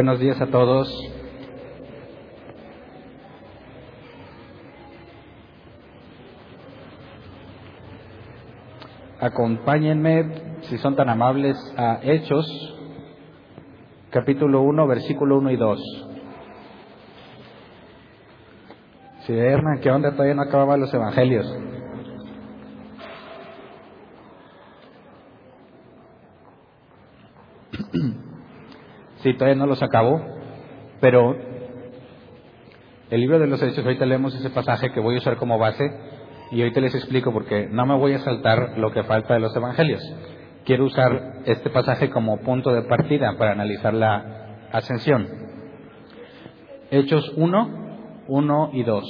Buenos días a todos. Acompáñenme, si son tan amables, a Hechos, capítulo 1, versículo 1 y 2. Si Hernán, ¿qué onda? Todavía no acababan los evangelios. Sí, todavía no los acabo, pero el libro de los Hechos, ahorita leemos ese pasaje que voy a usar como base y ahorita les explico porque no me voy a saltar lo que falta de los Evangelios. Quiero usar este pasaje como punto de partida para analizar la ascensión. Hechos 1, 1 y 2.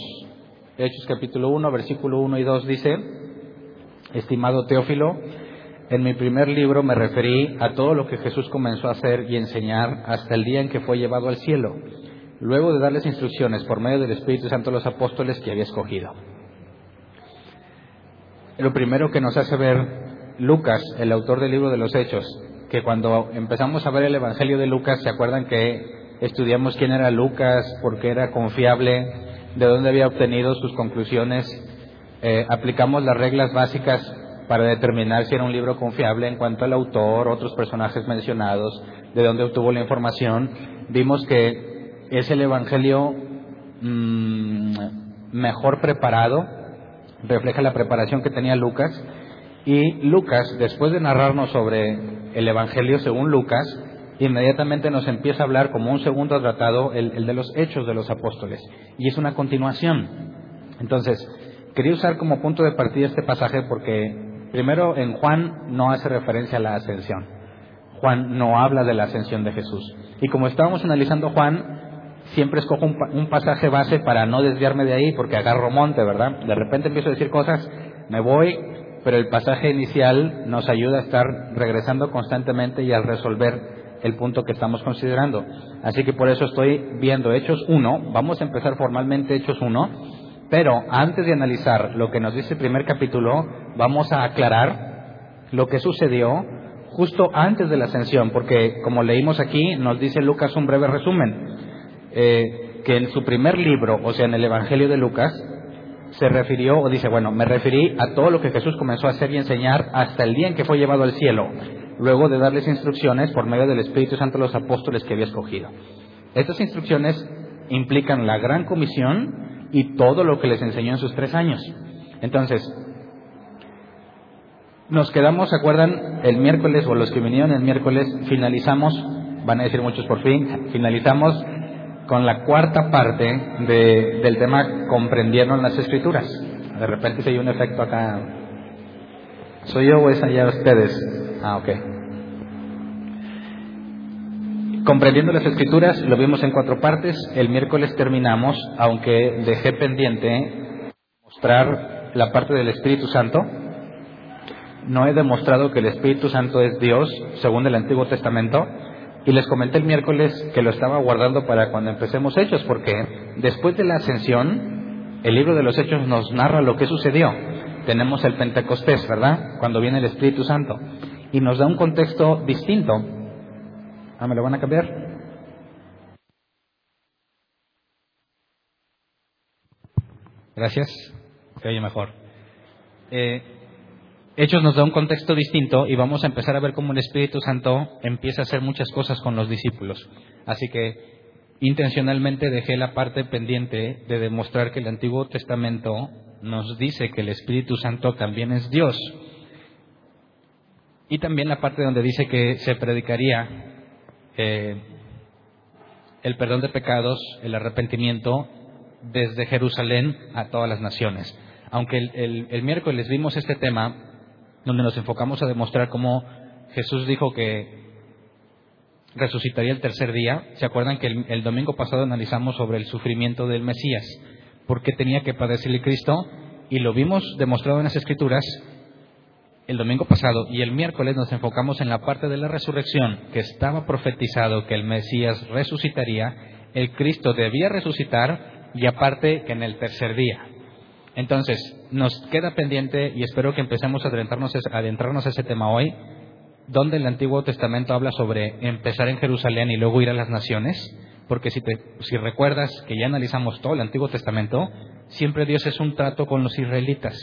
Hechos capítulo 1, versículo 1 y 2 dice, estimado Teófilo, en mi primer libro me referí a todo lo que Jesús comenzó a hacer y enseñar hasta el día en que fue llevado al cielo, luego de darles instrucciones por medio del Espíritu Santo a los apóstoles que había escogido. Lo primero que nos hace ver Lucas, el autor del libro de los Hechos, que cuando empezamos a ver el Evangelio de Lucas, ¿se acuerdan que estudiamos quién era Lucas, por qué era confiable, de dónde había obtenido sus conclusiones? Eh, aplicamos las reglas básicas para determinar si era un libro confiable en cuanto al autor, otros personajes mencionados, de dónde obtuvo la información, vimos que es el Evangelio mm, mejor preparado, refleja la preparación que tenía Lucas, y Lucas, después de narrarnos sobre el Evangelio según Lucas, inmediatamente nos empieza a hablar como un segundo tratado el, el de los hechos de los apóstoles, y es una continuación. Entonces, quería usar como punto de partida este pasaje porque Primero, en Juan no hace referencia a la ascensión. Juan no habla de la ascensión de Jesús. Y como estábamos analizando Juan, siempre escojo un, pasaje base para no desviarme de ahí, porque agarro monte, ¿verdad? De repente empiezo a decir cosas, me voy, pero el pasaje inicial nos ayuda a estar regresando constantemente y a resolver el punto que estamos considerando. Así que por eso estoy viendo Hechos 1, vamos a empezar formalmente Hechos 1, pero antes de analizar lo que nos dice el primer capítulo, vamos a aclarar lo que sucedió justo antes de la ascensión, porque como leímos aquí, nos dice Lucas un breve resumen, eh, que en su primer libro, o sea, en el Evangelio de Lucas, se refirió, o dice, bueno, me referí a todo lo que Jesús comenzó a hacer y enseñar hasta el día en que fue llevado al cielo, luego de darles instrucciones por medio del Espíritu Santo a los apóstoles que había escogido. Estas instrucciones implican la gran comisión y todo lo que les enseñó en sus tres años. Entonces, nos quedamos, ¿se acuerdan? El miércoles, o los que vinieron el miércoles, finalizamos, van a decir muchos por fin, finalizamos con la cuarta parte de, del tema comprendieron las escrituras. De repente se hay un efecto acá. ¿Soy yo o es allá ustedes? Ah, ok. Comprendiendo las escrituras, lo vimos en cuatro partes. El miércoles terminamos, aunque dejé pendiente mostrar la parte del Espíritu Santo. No he demostrado que el Espíritu Santo es Dios, según el Antiguo Testamento. Y les comenté el miércoles que lo estaba guardando para cuando empecemos Hechos, porque después de la ascensión, el libro de los Hechos nos narra lo que sucedió. Tenemos el Pentecostés, ¿verdad? Cuando viene el Espíritu Santo. Y nos da un contexto distinto Ah, ¿me lo van a cambiar? Gracias. Se oye mejor. Eh, Hechos nos da un contexto distinto y vamos a empezar a ver cómo el Espíritu Santo empieza a hacer muchas cosas con los discípulos. Así que intencionalmente dejé la parte pendiente de demostrar que el Antiguo Testamento nos dice que el Espíritu Santo también es Dios. Y también la parte donde dice que se predicaría eh, el perdón de pecados, el arrepentimiento desde Jerusalén a todas las naciones. Aunque el, miércoles vimos este tema donde nos enfocamos a demostrar cómo Jesús dijo que resucitaría el tercer día. ¿Se acuerdan que el, domingo pasado analizamos sobre el sufrimiento del Mesías? ¿Por qué tenía que padecer Cristo? Y lo vimos demostrado en las Escrituras el domingo pasado y el miércoles nos enfocamos en la parte de la resurrección, que estaba profetizado que el Mesías resucitaría, el Cristo debía resucitar y aparte que en el tercer día. Entonces, nos queda pendiente y espero que empecemos a adentrarnos, a adentrarnos a ese tema hoy, donde el Antiguo Testamento habla sobre empezar en Jerusalén y luego ir a las naciones, porque si, si recuerdas que ya analizamos todo el Antiguo Testamento, siempre Dios es un trato con los israelitas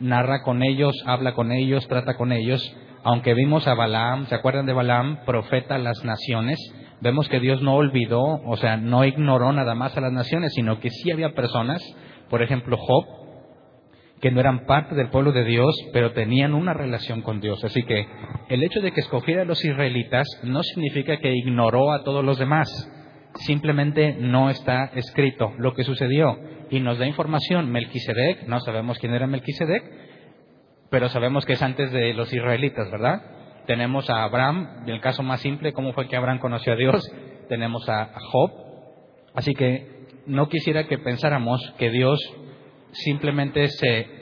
narra con ellos, habla con ellos, trata con ellos. Aunque vimos a Balaam, ¿se acuerdan de Balaam? Profeta a las naciones. Vemos que Dios no olvidó, o sea, no ignoró nada más a las naciones, sino que sí había personas, por ejemplo Job, que no eran parte del pueblo de Dios, pero tenían una relación con Dios. Así que el hecho de que escogiera a los israelitas no significa que ignoró a todos los demás. Simplemente no está escrito lo que sucedió y nos da información. Melquisedec, no sabemos quién era Melquisedec, pero sabemos que es antes de los israelitas, ¿verdad? Tenemos a Abraham, el caso más simple, cómo fue que Abraham conoció a Dios. Tenemos a Job. Así que no quisiera que pensáramos que Dios simplemente se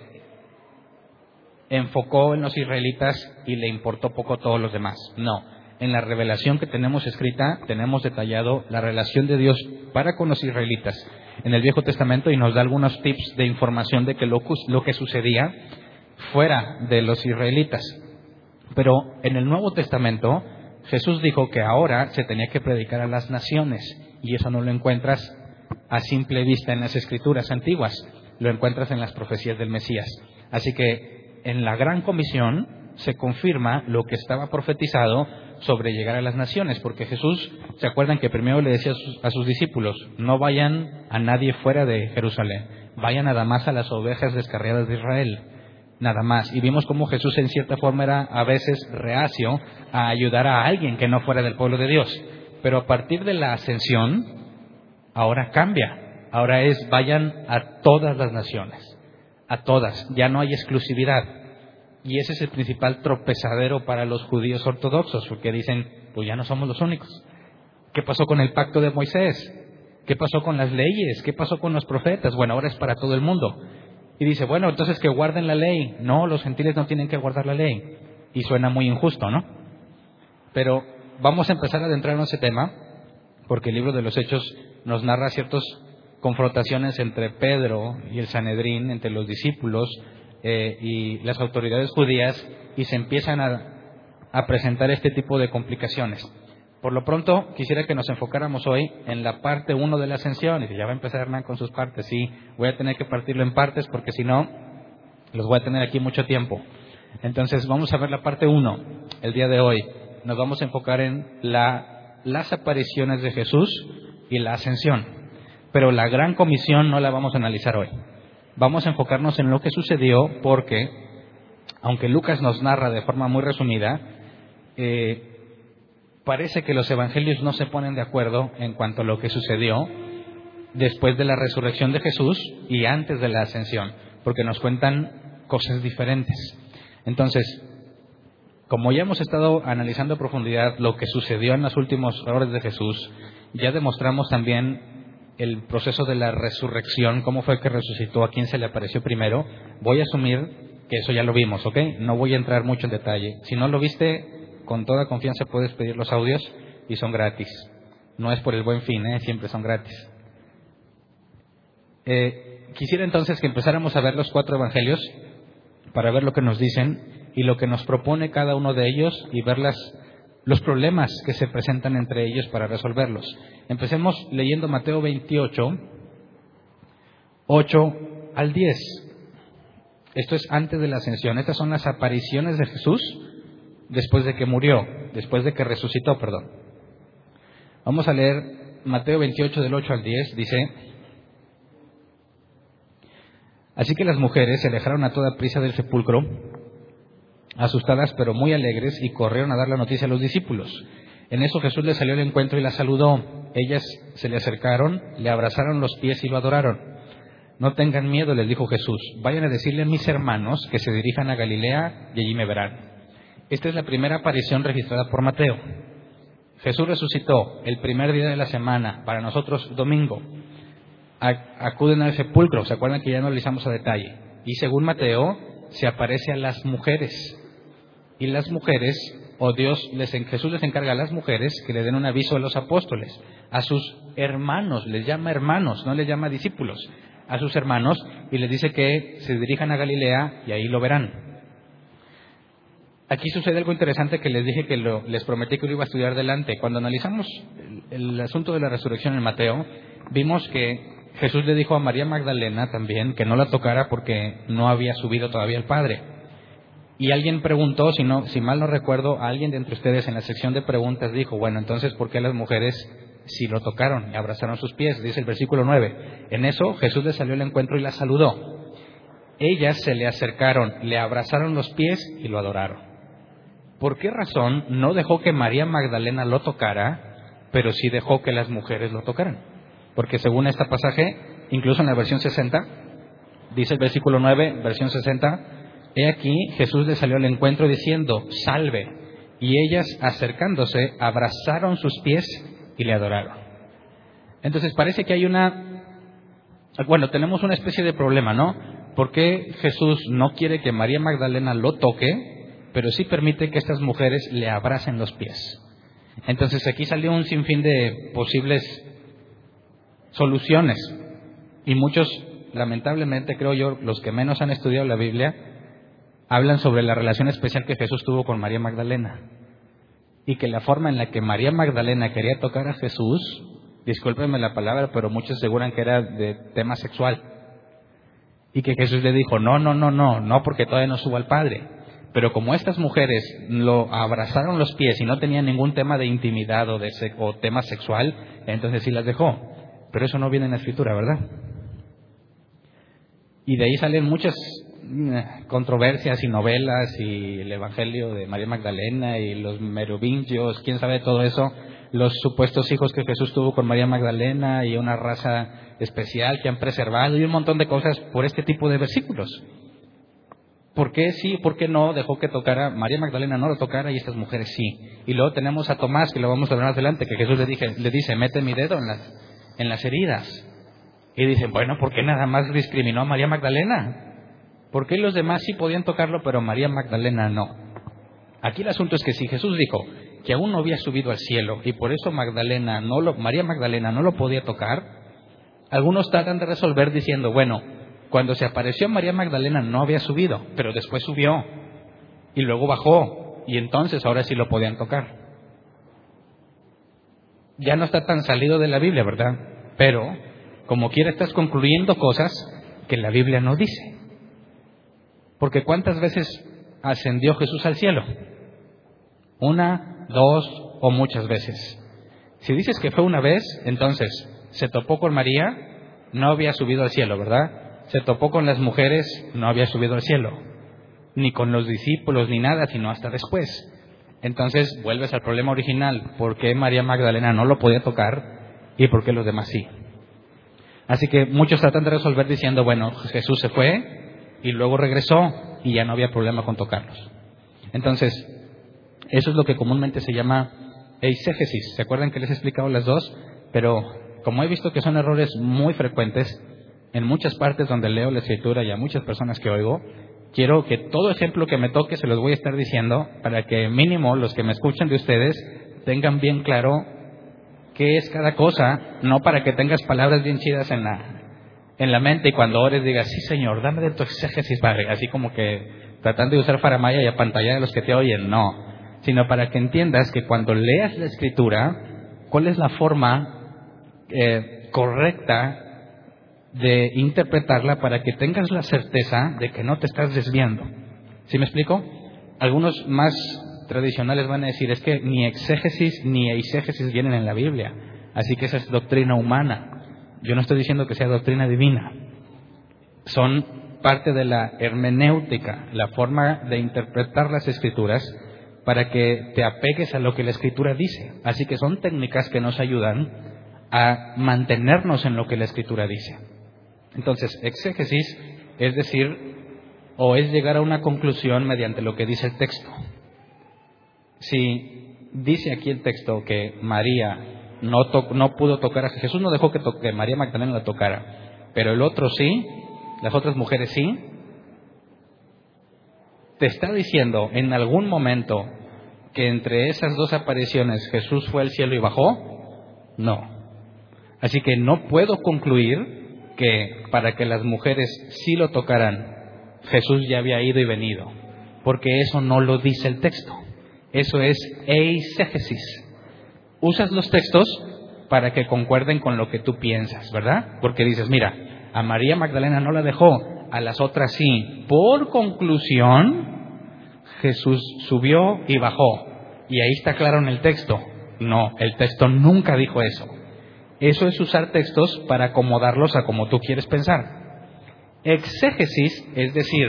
enfocó en los israelitas y le importó poco todos los demás. No. En la revelación que tenemos escrita, tenemos detallado la relación de Dios para con los israelitas en el Viejo Testamento y nos da algunos tips de información de que lo, que sucedía fuera de los israelitas. Pero en el Nuevo Testamento Jesús dijo que ahora se tenía que predicar a las naciones y eso no lo encuentras a simple vista en las escrituras antiguas, lo encuentras en las profecías del Mesías. Así que en la gran comisión se confirma lo que estaba profetizado sobre llegar a las naciones, porque Jesús, ¿se acuerdan que primero le decía a sus, discípulos, no vayan a nadie fuera de Jerusalén, vayan nada más a las ovejas descarriadas de Israel, nada más. Y vimos cómo Jesús en cierta forma era a veces reacio a ayudar a alguien que no fuera del pueblo de Dios. Pero a partir de la ascensión, ahora cambia, ahora es vayan a todas las naciones, a todas, ya no hay exclusividad y ese es el principal tropezadero para los judíos ortodoxos, porque dicen, pues ya no somos los únicos. ¿Qué pasó con el pacto de Moisés? ¿Qué pasó con las leyes? ¿Qué pasó con los profetas? Bueno, ahora es para todo el mundo. Y dice, bueno, entonces que guarden la ley. No, los gentiles no tienen que guardar la ley. Y suena muy injusto, ¿no? Pero vamos a empezar a adentrarnos en ese tema, porque el libro de los Hechos nos narra ciertas confrontaciones entre Pedro y el Sanedrín, entre los discípulos, eh, y las autoridades judías y se empiezan a, presentar este tipo de complicaciones. Por lo pronto, quisiera que nos enfocáramos hoy en la parte 1 de la ascensión. Y ya va a empezar Hernán con sus partes. Sí, voy a tener que partirlo en partes porque si no, los voy a tener aquí mucho tiempo. Entonces, vamos a ver la parte 1 el día de hoy. Nos vamos a enfocar en la, las apariciones de Jesús y la ascensión. Pero la gran comisión no la vamos a analizar hoy vamos a enfocarnos en lo que sucedió porque, aunque Lucas nos narra de forma muy resumida, eh, parece que los evangelios no se ponen de acuerdo en cuanto a lo que sucedió después de la resurrección de Jesús y antes de la ascensión, porque nos cuentan cosas diferentes. Entonces, como ya hemos estado analizando a profundidad lo que sucedió en las últimas horas de Jesús, ya demostramos también el proceso de la resurrección, cómo fue que resucitó, a quién se le apareció primero, voy a asumir que eso ya lo vimos, ¿ok? No voy a entrar mucho en detalle. Si no lo viste, con toda confianza puedes pedir los audios y son gratis. No es por el buen fin, ¿eh? Siempre son gratis. Eh, quisiera entonces que empezáramos a ver los cuatro evangelios para ver lo que nos dicen y lo que nos propone cada uno de ellos y ver las los problemas que se presentan entre ellos para resolverlos. Empecemos leyendo Mateo 28, 8 al 10. Esto es antes de la ascensión. Estas son las apariciones de Jesús después de que murió, después de que resucitó, perdón. Vamos a leer Mateo 28 del 8 al 10 dice, Así que las mujeres se alejaron a toda prisa del sepulcro, asustadas pero muy alegres, y corrieron a dar la noticia a los discípulos. En eso Jesús les salió al encuentro y las saludó. Ellas se le acercaron, le abrazaron los pies y lo adoraron. No tengan miedo, les dijo Jesús. Vayan a decirle a mis hermanos que se dirijan a Galilea y allí me verán. Esta es la primera aparición registrada por Mateo. Jesús resucitó el primer día de la semana, para nosotros domingo. Acuden al sepulcro, se acuerdan que ya hicimos a detalle. Y según Mateo, se aparece a las mujeres. Y las mujeres, o Dios, les, Jesús les encarga a las mujeres que le den un aviso a los apóstoles, a sus hermanos, les llama hermanos, no les llama discípulos, a sus hermanos, y les dice que se dirijan a Galilea y ahí lo verán. Aquí sucede algo interesante que les dije que les prometí que lo iba a estudiar delante. Cuando analizamos el, asunto de la resurrección en Mateo, vimos que Jesús le dijo a María Magdalena también que no la tocara porque no había subido todavía el Padre. Y alguien preguntó, si, no, si mal no recuerdo, alguien de entre ustedes en la sección de preguntas dijo, bueno, entonces, ¿por qué las mujeres si lo tocaron y abrazaron sus pies? Dice el versículo 9. En eso Jesús le salió al encuentro y la saludó. Ellas se le acercaron, le abrazaron los pies y lo adoraron. ¿Por qué razón no dejó que María Magdalena lo tocara, pero sí dejó que las mujeres lo tocaran? Porque según este pasaje, incluso en la versión 60, dice el versículo 9, versión 60, he aquí Jesús le salió al encuentro diciendo, salve, y ellas acercándose abrazaron sus pies y le adoraron. Entonces parece que hay una, bueno, tenemos una especie de problema, ¿no? ¿Por qué Jesús no quiere que María Magdalena lo toque? pero sí permite que estas mujeres le abracen los pies. Entonces aquí salió un sinfín de posibles soluciones y muchos, lamentablemente creo yo, los que menos han estudiado la Biblia, hablan sobre la relación especial que Jesús tuvo con María Magdalena y que la forma en la que María Magdalena quería tocar a Jesús, discúlpenme la palabra, pero muchos aseguran que era de tema sexual. Y que Jesús le dijo, no, no, no, no, no, porque todavía no subo al Padre. Pero como estas mujeres lo abrazaron los pies y no tenían ningún tema de intimidad o, o tema sexual, entonces sí las dejó. Pero eso no viene en la escritura, ¿verdad? Y de ahí salen muchas controversias y novelas y el Evangelio de María Magdalena y los merovingios, quién sabe todo eso, los supuestos hijos que Jesús tuvo con María Magdalena y una raza especial que han preservado y un montón de cosas por este tipo de versículos. ¿Por qué sí, por qué no dejó que tocara? María Magdalena no lo tocara y estas mujeres sí. Y luego tenemos a Tomás, que lo vamos a ver más adelante, que Jesús le, dije, le dice, mete mi dedo en las, en las heridas. Y dicen, bueno, ¿por qué nada más discriminó a María Magdalena? ¿Por qué los demás sí podían tocarlo, pero María Magdalena no? Aquí el asunto es que si Jesús dijo que aún no había subido al cielo y por eso Magdalena no lo, María Magdalena no lo podía tocar, algunos tratan de resolver diciendo, bueno, cuando se apareció María Magdalena no había subido, pero después subió y luego bajó y entonces ahora sí lo podían tocar. Ya no está tan salido de la Biblia, ¿verdad? Pero como quiera estás concluyendo cosas que la Biblia no dice. Porque ¿cuántas veces ascendió Jesús al cielo? Una, dos o muchas veces. Si dices que fue una vez, entonces se topó con María, no había subido al cielo, ¿verdad? se topó con las mujeres, no había subido al cielo, ni con los discípulos, ni nada, sino hasta después. Entonces vuelves al problema original, ¿por qué María Magdalena no lo podía tocar y por qué los demás sí? Así que muchos tratan de resolver diciendo, bueno, Jesús se fue y luego regresó y ya no había problema con tocarlos. Entonces, eso es lo que comúnmente se llama eisegesis. ¿Se acuerdan que les he explicado las dos? Pero como he visto que son errores muy frecuentes, en muchas partes donde leo la escritura y a muchas personas que oigo, quiero que todo ejemplo que me toque se los voy a estar diciendo para que mínimo los que me escuchan de ustedes tengan bien claro qué es cada cosa, no para que tengas palabras bien chidas en la, en la mente y cuando ores digas, sí Señor, dame de tu exégesis, Padre, así como que tratando de usar faramaya y a pantalla de los que te oyen, no, sino para que entiendas que cuando leas la escritura, cuál es la forma eh, correcta de interpretarla para que tengas la certeza de que no te estás desviando. ¿Sí me explico? Algunos más tradicionales van a decir es que ni exégesis ni eisegesis vienen en la Biblia. Así que esa es doctrina humana. Yo no estoy diciendo que sea doctrina divina. Son parte de la hermenéutica, la forma de interpretar las escrituras para que te apegues a lo que la escritura dice. Así que son técnicas que nos ayudan a mantenernos en lo que la escritura dice. Entonces, exégesis es decir, o es llegar a una conclusión mediante lo que dice el texto. Si dice aquí el texto que María no, no pudo tocar a Jesús, no dejó que, que María Magdalena la tocara, pero el otro sí, las otras mujeres sí, te está diciendo en algún momento que entre esas dos apariciones Jesús fue al cielo y bajó? No. Así que no puedo concluir que para que las mujeres sí lo tocaran, Jesús ya había ido y venido, porque eso no lo dice el texto. Eso es eisegesis. Usas los textos para que concuerden con lo que tú piensas, ¿verdad? Porque dices, mira, a María Magdalena no la dejó, a las otras sí. Por conclusión, Jesús subió y bajó. Y ahí está claro en el texto. No, el texto nunca dijo eso. Eso es usar textos para acomodarlos a como tú quieres pensar. Exégesis es decir,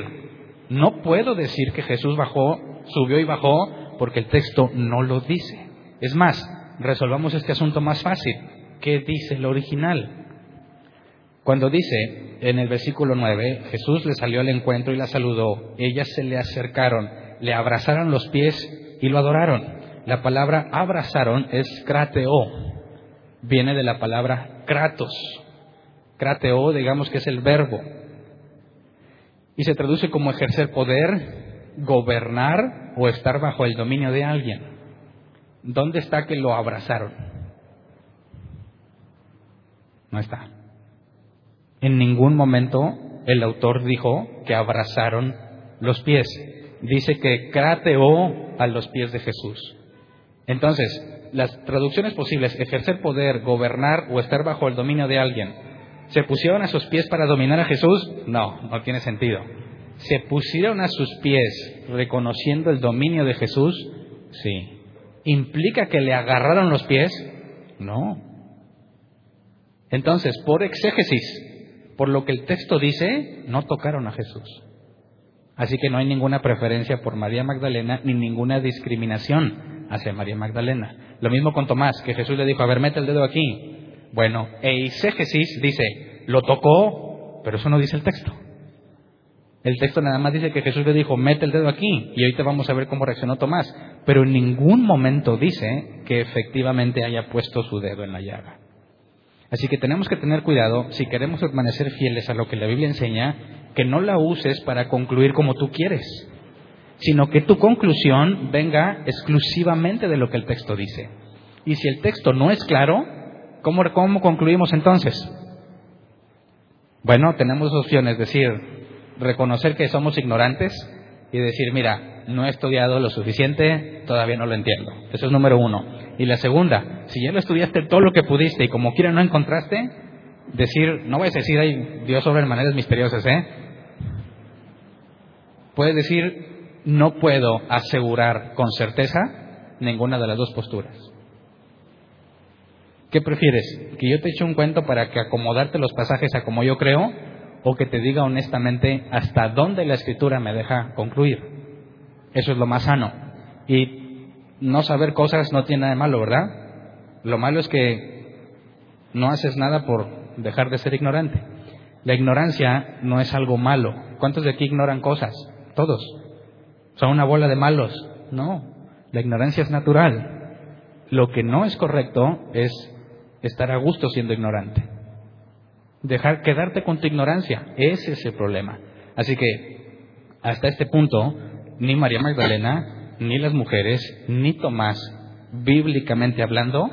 no puedo decir que Jesús bajó, subió y bajó porque el texto no lo dice. Es más, resolvamos este asunto más fácil. ¿Qué dice el original? Cuando dice en el versículo 9, Jesús le salió al encuentro y la saludó, ellas se le acercaron, le abrazaron los pies y lo adoraron. La palabra abrazaron es krateo, viene de la palabra kratos. Krateo, digamos que es el verbo. Y se traduce como ejercer poder, gobernar o estar bajo el dominio de alguien. ¿Dónde está que lo abrazaron? No está. En ningún momento el autor dijo que abrazaron los pies. Dice que crateó a los pies de Jesús. Entonces, las traducciones posibles, ejercer poder, gobernar o estar bajo el dominio de alguien, ¿se pusieron a sus pies para dominar a Jesús? No, no tiene sentido. ¿Se pusieron a sus pies reconociendo el dominio de Jesús? Sí. ¿Implica que le agarraron los pies? No. Entonces, por exégesis, por lo que el texto dice, no tocaron a Jesús. Así que no hay ninguna preferencia por María Magdalena ni ninguna discriminación hacia María Magdalena. Lo mismo con Tomás, que Jesús le dijo, a ver, mete el dedo aquí. Bueno, Eisegesis dice, lo tocó, pero eso no dice el texto. El texto nada más dice que Jesús le dijo, mete el dedo aquí, y ahorita vamos a ver cómo reaccionó Tomás. Pero en ningún momento dice que efectivamente haya puesto su dedo en la llaga. Así que tenemos que tener cuidado, si queremos permanecer fieles a lo que la Biblia enseña, que no la uses para concluir como tú quieres, sino que tu conclusión venga exclusivamente de lo que el texto dice. Y si el texto no es claro, ¿cómo, cómo concluimos entonces? Bueno, tenemos dos opciones, decir, reconocer que somos ignorantes y decir, mira, no he estudiado lo suficiente, todavía no lo entiendo. Eso es número uno. Y la segunda, si ya lo estudiaste todo lo que pudiste y como quiera no encontraste, decir, no voy a decir, ay, Dios obra en maneras misteriosas, ¿eh? Puedes decir, no puedo asegurar con certeza ninguna de las dos posturas. ¿Qué prefieres? ¿Que yo te eche un cuento para que acomodarte los pasajes a como yo creo? ¿O que te diga honestamente hasta dónde la escritura me deja concluir? Eso es lo más sano. Y no saber cosas no tiene nada de malo, ¿verdad? Lo malo es que no haces nada por dejar de ser ignorante. La ignorancia no es algo malo. ¿Cuántos de aquí ignoran cosas? Todos. Son una bola de malos. No, la ignorancia es natural. Lo que no es correcto es estar a gusto siendo ignorante. Dejar quedarte con tu ignorancia, ese es el problema. Así que hasta este punto, ni María Magdalena ni las mujeres, ni Tomás, bíblicamente hablando,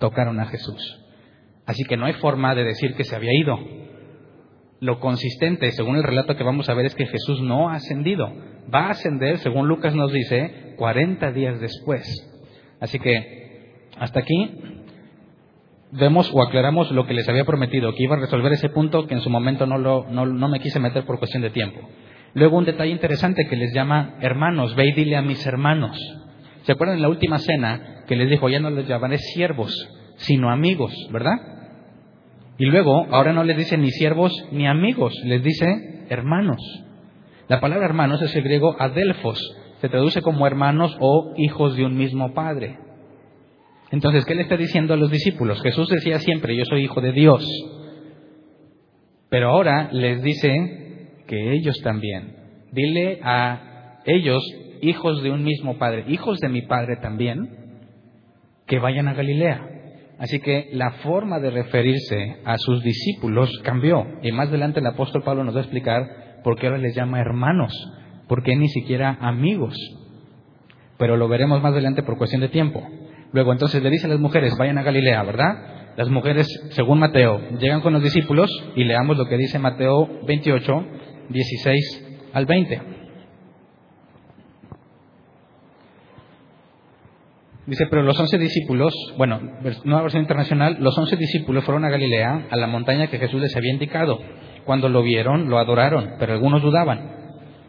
tocaron a Jesús. Así que no hay forma de decir que se había ido. Lo consistente, según el relato que vamos a ver, es que Jesús no ha ascendido. Va a ascender, según Lucas nos dice, 40 días después. Así que hasta aquí vemos o aclaramos lo que les había prometido, que iba a resolver ese punto que en su momento no, lo, no, no me quise meter por cuestión de tiempo. Luego un detalle interesante que les llama hermanos, ve y dile a mis hermanos. ¿Se acuerdan en la última cena que les dijo, ya no les llamaré siervos, sino amigos, ¿verdad? Y luego, ahora no les dice ni siervos ni amigos, les dice hermanos. La palabra hermanos es el griego adelfos, se traduce como hermanos o hijos de un mismo padre. Entonces, ¿qué le está diciendo a los discípulos? Jesús decía siempre, yo soy hijo de Dios. Pero ahora les dice que ellos también. Dile a ellos, hijos de un mismo padre, hijos de mi padre también, que vayan a Galilea. Así que la forma de referirse a sus discípulos cambió. Y más adelante el apóstol Pablo nos va a explicar por qué ahora les llama hermanos, por qué ni siquiera amigos. Pero lo veremos más adelante por cuestión de tiempo. Luego entonces le dice a las mujeres, vayan a Galilea, ¿verdad? Las mujeres, según Mateo, llegan con los discípulos y leamos lo que dice Mateo 28, 16 al 20. Dice, pero los once discípulos, bueno, nueva versión internacional, los once discípulos fueron a Galilea, a la montaña que Jesús les había indicado. Cuando lo vieron, lo adoraron, pero algunos dudaban.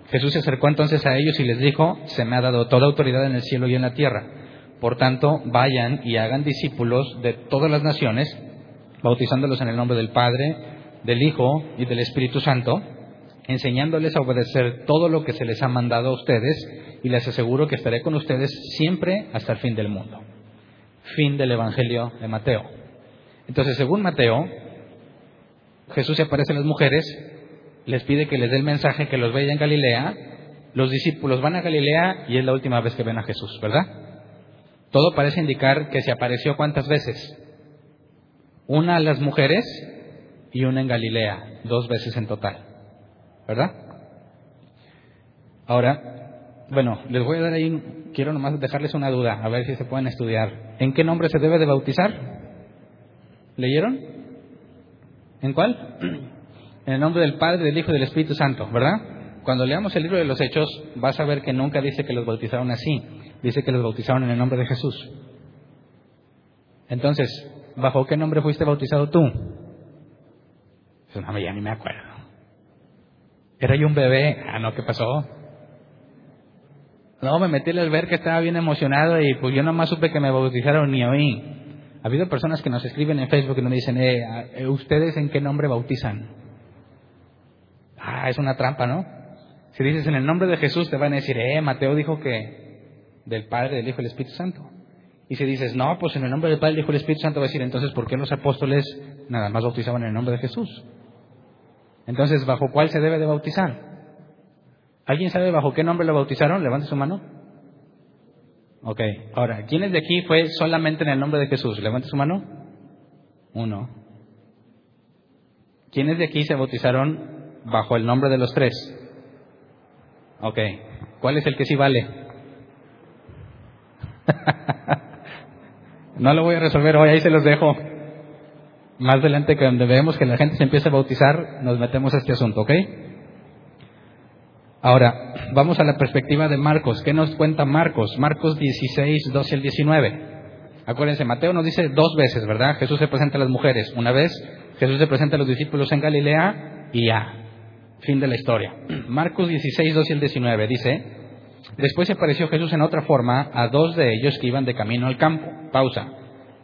Jesús se acercó entonces a ellos y les dijo, se me ha dado toda autoridad en el cielo y en la tierra. Por tanto, vayan y hagan discípulos de todas las naciones, bautizándolos en el nombre del Padre, del Hijo y del Espíritu Santo, enseñándoles a obedecer todo lo que se les ha mandado a ustedes, y les aseguro que estaré con ustedes siempre hasta el fin del mundo. Fin del Evangelio de Mateo. Entonces, según Mateo, Jesús se aparece a las mujeres, les pide que les dé el mensaje, que los vea en Galilea, los discípulos van a Galilea y es la última vez que ven a Jesús, ¿verdad? Todo parece indicar que se apareció cuántas veces. Una a las mujeres y una en Galilea, dos veces en total. ¿Verdad? Ahora, bueno, les voy a dar ahí, quiero nomás dejarles una duda, a ver si se pueden estudiar. ¿En qué nombre se debe de bautizar? ¿Leyeron? ¿En cuál? En el nombre del Padre, del Hijo y del Espíritu Santo, ¿verdad? Cuando leamos el libro de los Hechos, vas a ver que nunca dice que los bautizaron así dice que los bautizaron en el nombre de Jesús. Entonces, ¿bajo qué nombre fuiste bautizado tú? No, ya ni me acuerdo. ¿Era yo un bebé? Ah, no, ¿qué pasó? No, me metí al ver que estaba bien emocionado y pues yo nomás supe que me bautizaron ni oí. Ha habido personas que nos escriben en Facebook y nos dicen, eh, eh, ¿ustedes en qué nombre bautizan? Ah, es una trampa, ¿no? Si dices en el nombre de Jesús, te van a decir, eh, Mateo dijo que del Padre, del Hijo y del Espíritu Santo. Y si dices, no, pues en el nombre del Padre, del Hijo y del Espíritu Santo, va a decir, entonces, ¿por qué los apóstoles nada más bautizaban en el nombre de Jesús? Entonces, ¿bajo cuál se debe de bautizar? ¿Alguien sabe bajo qué nombre lo bautizaron? Levante su mano. Ok, ahora, ¿quiénes de aquí fue solamente en el nombre de Jesús? Levante su mano. Uno. ¿Quiénes de aquí se bautizaron bajo el nombre de los tres? Ok, ¿cuál es el que sí vale? no lo voy a resolver hoy, ahí se los dejo. Más adelante, cuando vemos que la gente se empieza a bautizar, nos metemos a este asunto, ¿ok? Ahora, vamos a la perspectiva de Marcos. ¿Qué nos cuenta Marcos? Marcos 16, 12 al 19. Acuérdense, Mateo nos dice dos veces, ¿verdad? Jesús se presenta a las mujeres. Una vez, Jesús se presenta a los discípulos en Galilea y ya. Fin de la historia. Marcos 16, 12 al 19 dice, Después se apareció Jesús en otra forma a dos de ellos que iban de camino al campo. Pausa.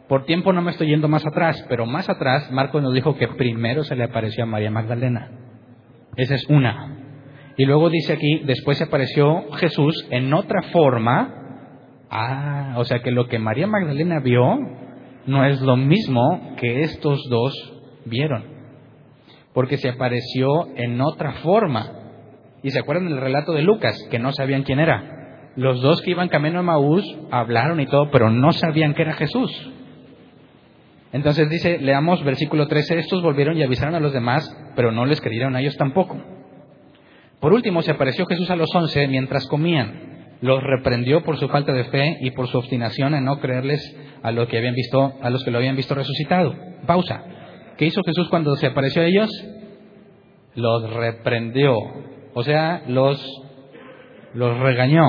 Por tiempo no me estoy yendo más atrás, pero más atrás Marcos nos dijo que primero se le apareció a María Magdalena. Esa es una. Y luego dice aquí, después se apareció Jesús en otra forma. Ah, o sea que lo que María Magdalena vio no es lo mismo que estos dos vieron. Porque se apareció en otra forma. Y se acuerdan del relato de Lucas, que no sabían quién era. Los dos que iban camino a Maús hablaron y todo, pero no sabían que era Jesús. Entonces dice, leamos versículo 13, estos volvieron y avisaron a los demás, pero no les creyeron a ellos tampoco. Por último, se apareció Jesús a los once mientras comían. Los reprendió por su falta de fe y por su obstinación en no creerles a, lo que habían visto, a los que lo habían visto resucitado. Pausa. ¿Qué hizo Jesús cuando se apareció a ellos? Los reprendió. O sea, los, los regañó.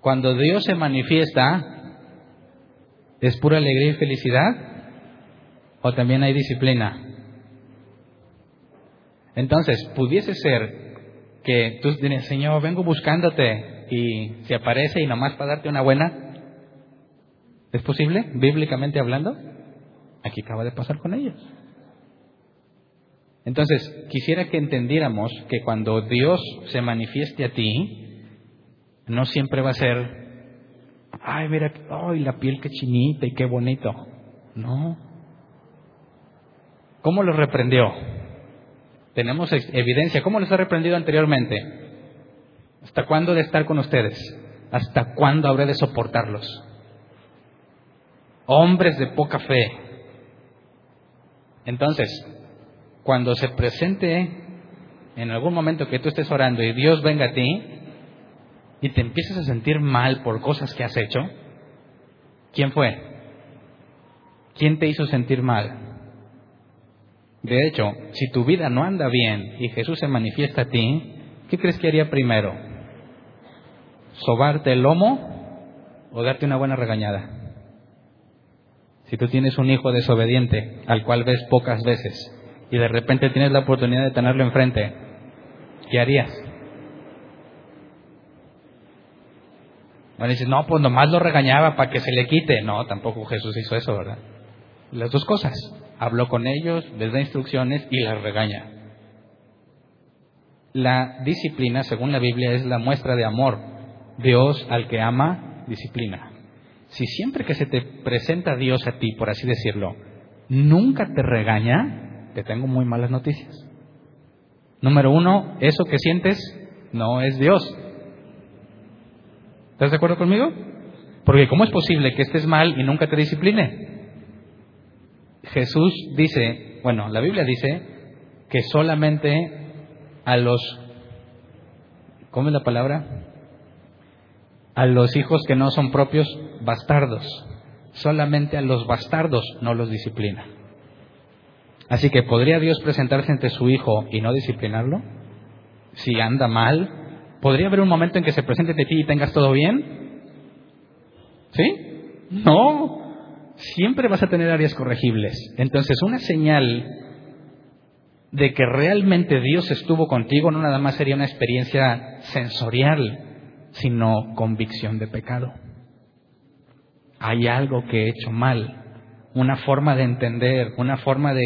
Cuando Dios se manifiesta, ¿es pura alegría y felicidad? ¿O también hay disciplina? Entonces, pudiese ser que tú dices, Señor, vengo buscándote y se aparece y nomás para darte una buena, ¿Es posible, bíblicamente hablando? Aquí acaba de pasar con ellos. Entonces, quisiera que entendiéramos que cuando Dios se manifieste a ti, no siempre va a ser, ay, mira, ay, la piel qué chinita y qué bonito. No. ¿Cómo lo reprendió? Tenemos evidencia. ¿Cómo los ha reprendido anteriormente? ¿Hasta cuándo de estar con ustedes? ¿Hasta cuándo habré de soportarlos? Hombres de poca fe. Entonces, cuando se presente en algún momento que tú estés orando y Dios venga a ti y te empieces a sentir mal por cosas que has hecho, ¿quién fue? ¿Quién te hizo sentir mal? De hecho, si tu vida no anda bien y Jesús se manifiesta a ti, ¿qué crees que haría primero? ¿Sobarte el lomo o darte una buena regañada? Si tú tienes un hijo desobediente al cual ves pocas veces y de repente tienes la oportunidad de tenerlo enfrente, ¿qué harías? Bueno, dices, no, pues nomás lo regañaba para que se le quite. No, tampoco Jesús hizo eso, ¿verdad? Las dos cosas. Habló con ellos, les da instrucciones y las regaña. La disciplina, según la Biblia, es la muestra de amor. Dios al que ama, disciplina. Si siempre que se te presenta Dios a ti, por así decirlo, nunca te regaña, te tengo muy malas noticias. Número uno, eso que sientes no es Dios. ¿Estás de acuerdo conmigo? Porque ¿cómo es posible que estés mal y nunca te discipline? Jesús dice, bueno, la Biblia dice que solamente a los, ¿cómo es la palabra? A los hijos que no son propios, bastardos. Solamente a los bastardos no los disciplina. Así que ¿podría Dios presentarse ante su hijo y no disciplinarlo? Si anda mal, ¿podría haber un momento en que se presente ante ti y tengas todo bien? ¿Sí? No. Siempre vas a tener áreas corregibles. Entonces, una señal de que realmente Dios estuvo contigo no nada más sería una experiencia sensorial, sino convicción de pecado. Hay algo que he hecho mal, una forma de entender, una forma de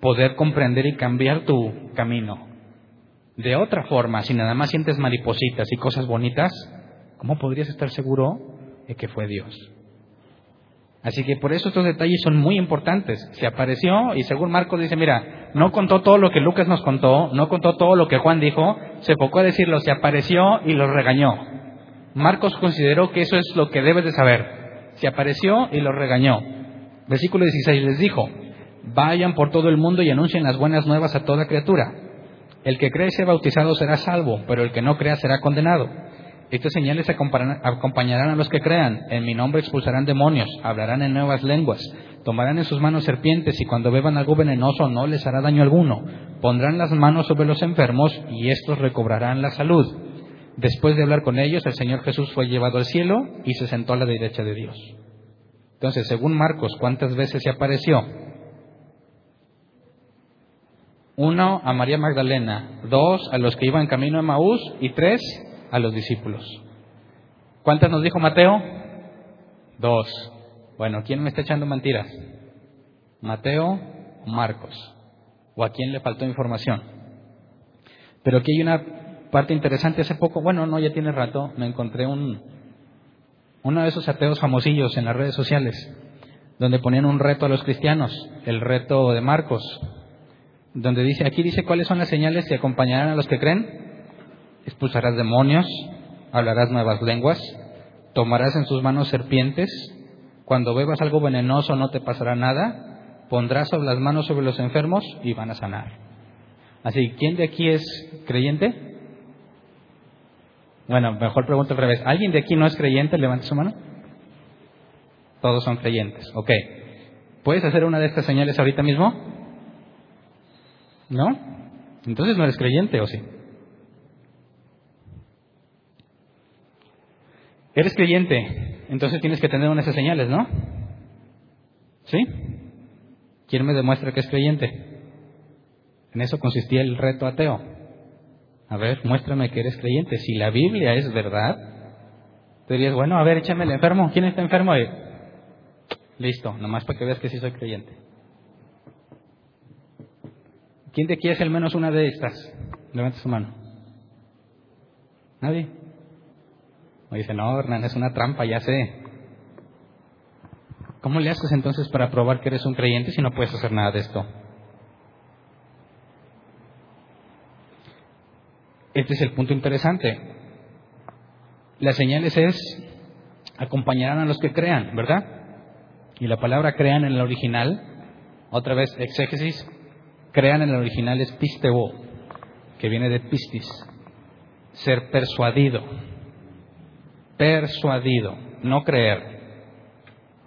poder comprender y cambiar tu camino. De otra forma, si nada más sientes maripositas y cosas bonitas, ¿cómo podrías estar seguro de que fue Dios? Así que por eso estos detalles son muy importantes. Se apareció y según Marcos dice, mira, no contó todo lo que Lucas nos contó, no contó todo lo que Juan dijo, se enfocó a decirlo, se apareció y los regañó. Marcos consideró que eso es lo que debes de saber. Se apareció y los regañó. Versículo 16 les dijo, Vayan por todo el mundo y anuncien las buenas nuevas a toda criatura. El que cree ser bautizado será salvo, pero el que no crea será condenado. Estas señales acompañarán a los que crean. En mi nombre expulsarán demonios, hablarán en nuevas lenguas, tomarán en sus manos serpientes y cuando beban algo venenoso no les hará daño alguno. Pondrán las manos sobre los enfermos y estos recobrarán la salud. Después de hablar con ellos, el Señor Jesús fue llevado al cielo y se sentó a la derecha de Dios. Entonces, según Marcos, ¿cuántas veces se apareció? Uno a María Magdalena, dos a los que iban camino a Maús y tres a los discípulos. ¿Cuántas nos dijo Mateo? Dos. Bueno, ¿quién me está echando mentiras? ¿Mateo o Marcos? ¿O a quién le faltó información? Pero aquí hay una parte interesante. Hace poco, bueno, no, ya tiene rato, me encontré un, uno de esos ateos famosillos en las redes sociales, donde ponían un reto a los cristianos, el reto de Marcos, donde dice, aquí dice cuáles son las señales que acompañarán a los que creen. Expulsarás demonios, hablarás nuevas lenguas, tomarás en sus manos serpientes, cuando bebas algo venenoso no te pasará nada, pondrás las manos sobre los enfermos y van a sanar. Así, ¿quién de aquí es creyente? Bueno, mejor pregunto al revés. ¿Alguien de aquí no es creyente? Levante su mano. Todos son creyentes. Ok. ¿Puedes hacer una de estas señales ahorita mismo? ¿No? Entonces no eres creyente, ¿o sí? Eres creyente, entonces tienes que tener unas señales, ¿no? ¿Sí? ¿Quién me demuestra que es creyente? En eso consistía el reto ateo. A ver, muéstrame que eres creyente. Si la Biblia es verdad, te dirías, bueno, a ver, échame el enfermo. ¿Quién está enfermo? Listo, nomás para que veas que sí soy creyente. ¿Quién de aquí es al menos una de estas? Levanta su mano. ¿Nadie? O dice, no, Hernán, es una trampa, ya sé. ¿Cómo le haces entonces para probar que eres un creyente si no puedes hacer nada de esto? Este es el punto interesante. Las señales es acompañarán a los que crean, ¿verdad? Y la palabra crean en el original, otra vez exégesis, crean en el original es pisteo, que viene de pistis, ser persuadido, persuadido, no creer.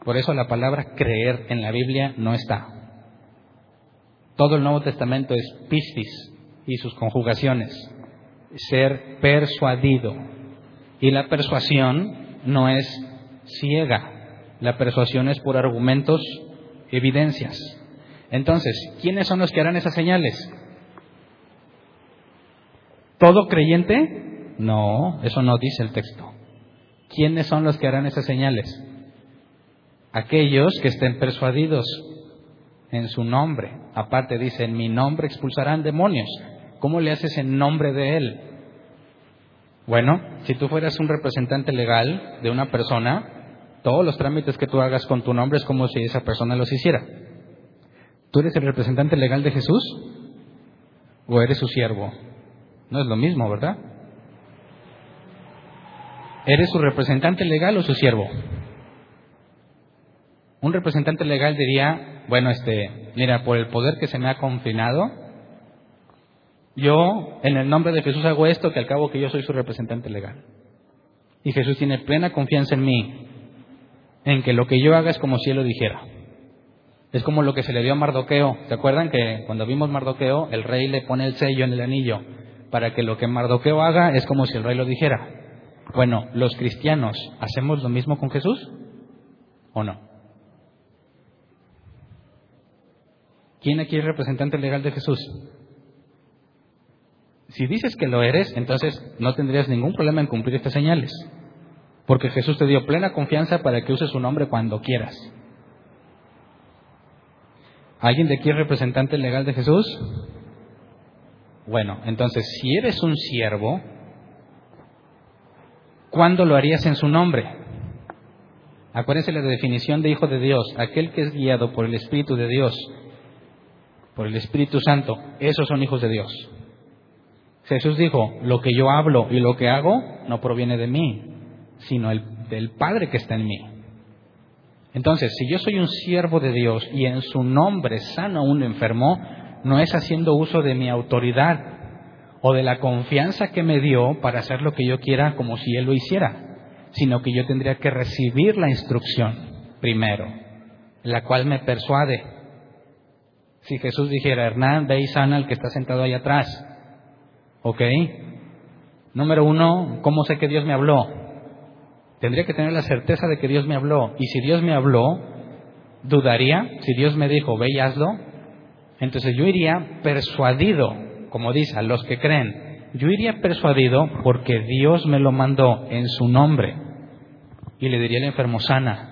Por eso la palabra creer en la Biblia no está. Todo el Nuevo Testamento es pistis y sus conjugaciones, ser persuadido. Y la persuasión no es ciega, la persuasión es por argumentos, evidencias. Entonces, ¿quiénes son los que harán esas señales? ¿Todo creyente? No, eso no dice el texto. ¿Quiénes son los que harán esas señales? Aquellos que estén persuadidos en su nombre. Aparte dice, en mi nombre expulsarán demonios. ¿Cómo le haces en nombre de Él? Bueno, si tú fueras un representante legal de una persona, todos los trámites que tú hagas con tu nombre es como si esa persona los hiciera. ¿Tú eres el representante legal de Jesús o eres su siervo? No es lo mismo, ¿verdad? ¿Eres su representante legal o su siervo? Un representante legal diría, bueno, este, mira, por el poder que se me ha confinado, yo en el nombre de Jesús hago esto, que al cabo que yo soy su representante legal. Y Jesús tiene plena confianza en mí, en que lo que yo haga es como si él lo dijera. Es como lo que se le dio a Mardoqueo. ¿Se acuerdan que cuando vimos Mardoqueo, el rey le pone el sello en el anillo para que lo que Mardoqueo haga es como si el rey lo dijera? Bueno, los cristianos, ¿hacemos lo mismo con Jesús o no? ¿Quién aquí es representante legal de Jesús? Si dices que lo eres, entonces no tendrías ningún problema en cumplir estas señales, porque Jesús te dio plena confianza para que uses su nombre cuando quieras. ¿Alguien de aquí es representante legal de Jesús? Bueno, entonces, si eres un siervo, ¿cuándo lo harías en su nombre? Acuérdense la definición de hijo de Dios, aquel que es guiado por el Espíritu de Dios, por el Espíritu Santo, esos son hijos de Dios. Jesús dijo, lo que yo hablo y lo que hago no proviene de mí, sino del Padre que está en mí. Entonces, si yo soy un siervo de Dios y en su nombre sano a un enfermo, no es haciendo uso de mi autoridad o de la confianza que me dio para hacer lo que yo quiera como si Él lo hiciera, sino que yo tendría que recibir la instrucción primero, la cual me persuade. Si Jesús dijera, Hernán, ve y sana al que está sentado ahí atrás, ¿ok? Número uno, ¿cómo sé que Dios me habló? Tendría que tener la certeza de que Dios me habló. Y si Dios me habló, dudaría. Si Dios me dijo, ve y hazlo. Entonces yo iría persuadido, como dice, a los que creen. Yo iría persuadido porque Dios me lo mandó en su nombre. Y le diría al enfermo, sana.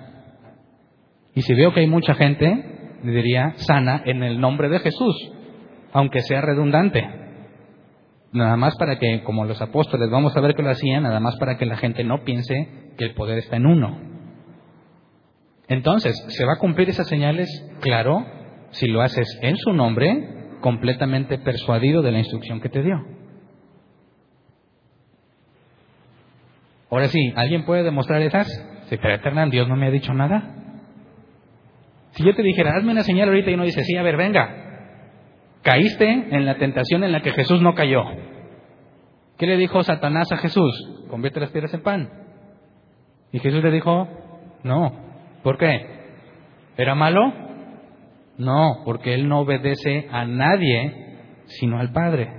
Y si veo que hay mucha gente, le diría, sana en el nombre de Jesús, aunque sea redundante. Nada más para que, como los apóstoles, vamos a ver que lo hacían, nada más para que la gente no piense que el poder está en uno. Entonces, ¿se va a cumplir esas señales? Claro, si lo haces en su nombre, completamente persuadido de la instrucción que te dio. Ahora sí, ¿alguien puede demostrar esas? Pero Hernán, Dios no me ha dicho nada. Si yo te dijera, hazme una señal ahorita y uno dice, sí, a ver, venga, Caíste en la tentación en la que Jesús no cayó. ¿Qué le dijo Satanás a Jesús? Convierte las piedras en pan. Y Jesús le dijo, no. ¿Por qué? ¿Era malo? No, porque él no obedece a nadie sino al Padre.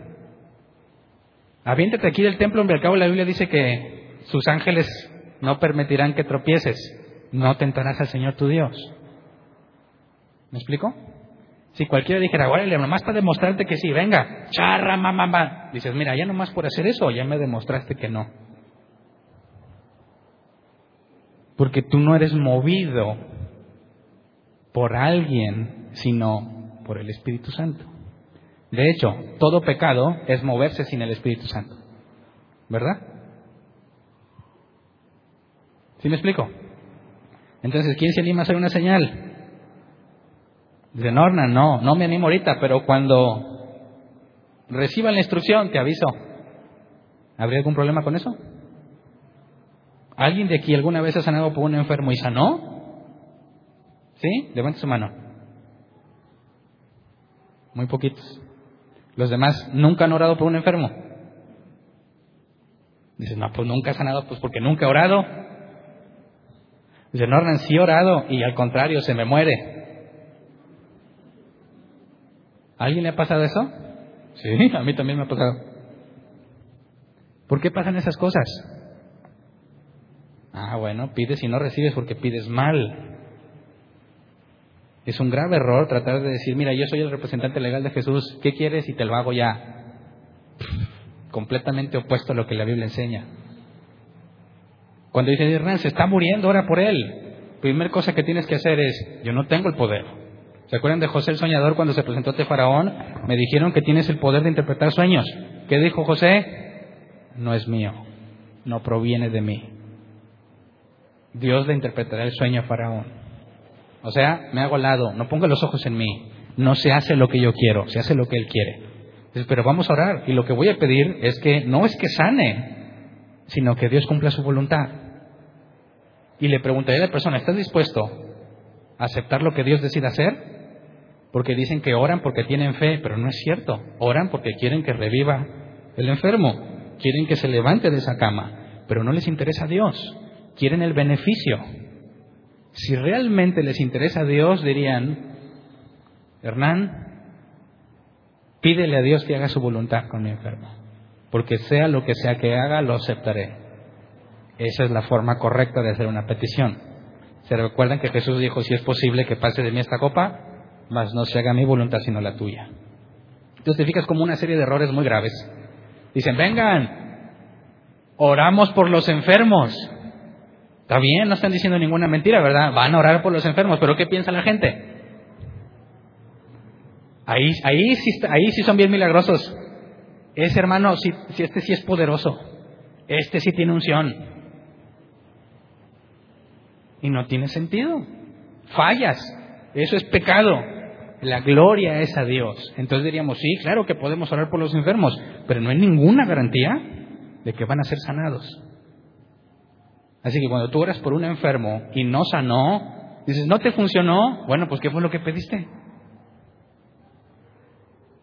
Aviéntate aquí del templo, hombre, al cabo la Biblia dice que sus ángeles no permitirán que tropieces, no tentarás al Señor tu Dios. ¿Me explico? Si cualquiera dijera, órale, nomás para demostrarte que sí, venga, charra, mamá, mamá. Dices, mira, ya nomás por hacer eso, ya me demostraste que no. Porque tú no eres movido por alguien, sino por el Espíritu Santo. De hecho, todo pecado es moverse sin el Espíritu Santo. ¿Verdad? ¿Sí me explico? Entonces, ¿quién se anima a hacer una señal? Dice Norna, no, no me animo ahorita, pero cuando reciba la instrucción, te aviso. ¿Habría algún problema con eso? ¿Alguien de aquí alguna vez ha sanado por un enfermo y sanó? ¿Sí? Levante su mano. Muy poquitos. Los demás nunca han orado por un enfermo. Dice, no, pues nunca ha sanado, pues porque nunca he orado. Dice, Norman, sí he orado y al contrario, se me muere. alguien le ha pasado eso? Sí, a mí también me ha pasado. ¿Por qué pasan esas cosas? Ah, bueno, pides y no recibes porque pides mal. Es un grave error tratar de decir, mira, yo soy el representante legal de Jesús, ¿qué quieres? Y te lo hago ya. Completamente opuesto a lo que la Biblia enseña. Cuando dice Hernán, se está muriendo, ora por él. Primera cosa que tienes que hacer es, yo no tengo el poder. ¿Se acuerdan de José el soñador cuando se presentó ante Faraón? Me dijeron que tienes el poder de interpretar sueños. ¿Qué dijo José? No es mío, no proviene de mí. Dios le interpretará el sueño a Faraón. O sea, me hago al lado, no ponga los ojos en mí. No se hace lo que yo quiero, se hace lo que Él quiere. pero vamos a orar. Y lo que voy a pedir es que no es que sane, sino que Dios cumpla su voluntad. Y le preguntaré a la persona, ¿estás dispuesto a aceptar lo que Dios decida hacer? Porque dicen que oran porque tienen fe, pero no es cierto. Oran porque quieren que reviva el enfermo, quieren que se levante de esa cama, pero no les interesa a Dios quieren el beneficio. Si realmente les interesa a Dios, dirían, Hernán, pídele a Dios que haga su voluntad con mi enfermo, porque sea lo que sea que haga, lo aceptaré. Esa es la forma correcta de hacer una petición. ¿Se recuerdan que Jesús dijo, si es posible que pase de mí esta copa, mas no se haga mi voluntad sino la tuya? Entonces te fijas como una serie de errores muy graves. Dicen, vengan, oramos por los enfermos. Está bien, no están diciendo ninguna mentira, ¿verdad? Van a orar por los enfermos, pero ¿qué piensa la gente? Ahí, ahí, sí, ahí sí son bien milagrosos. Ese hermano, si, si este sí es poderoso, este sí tiene unción. Y no tiene sentido. Fallas. Eso es pecado. La gloria es a Dios. Entonces diríamos, sí, claro que podemos orar por los enfermos, pero no hay ninguna garantía de que van a ser sanados. Así que cuando tú oras por un enfermo y no sanó, dices, ¿no te funcionó? Bueno, pues ¿qué fue lo que pediste?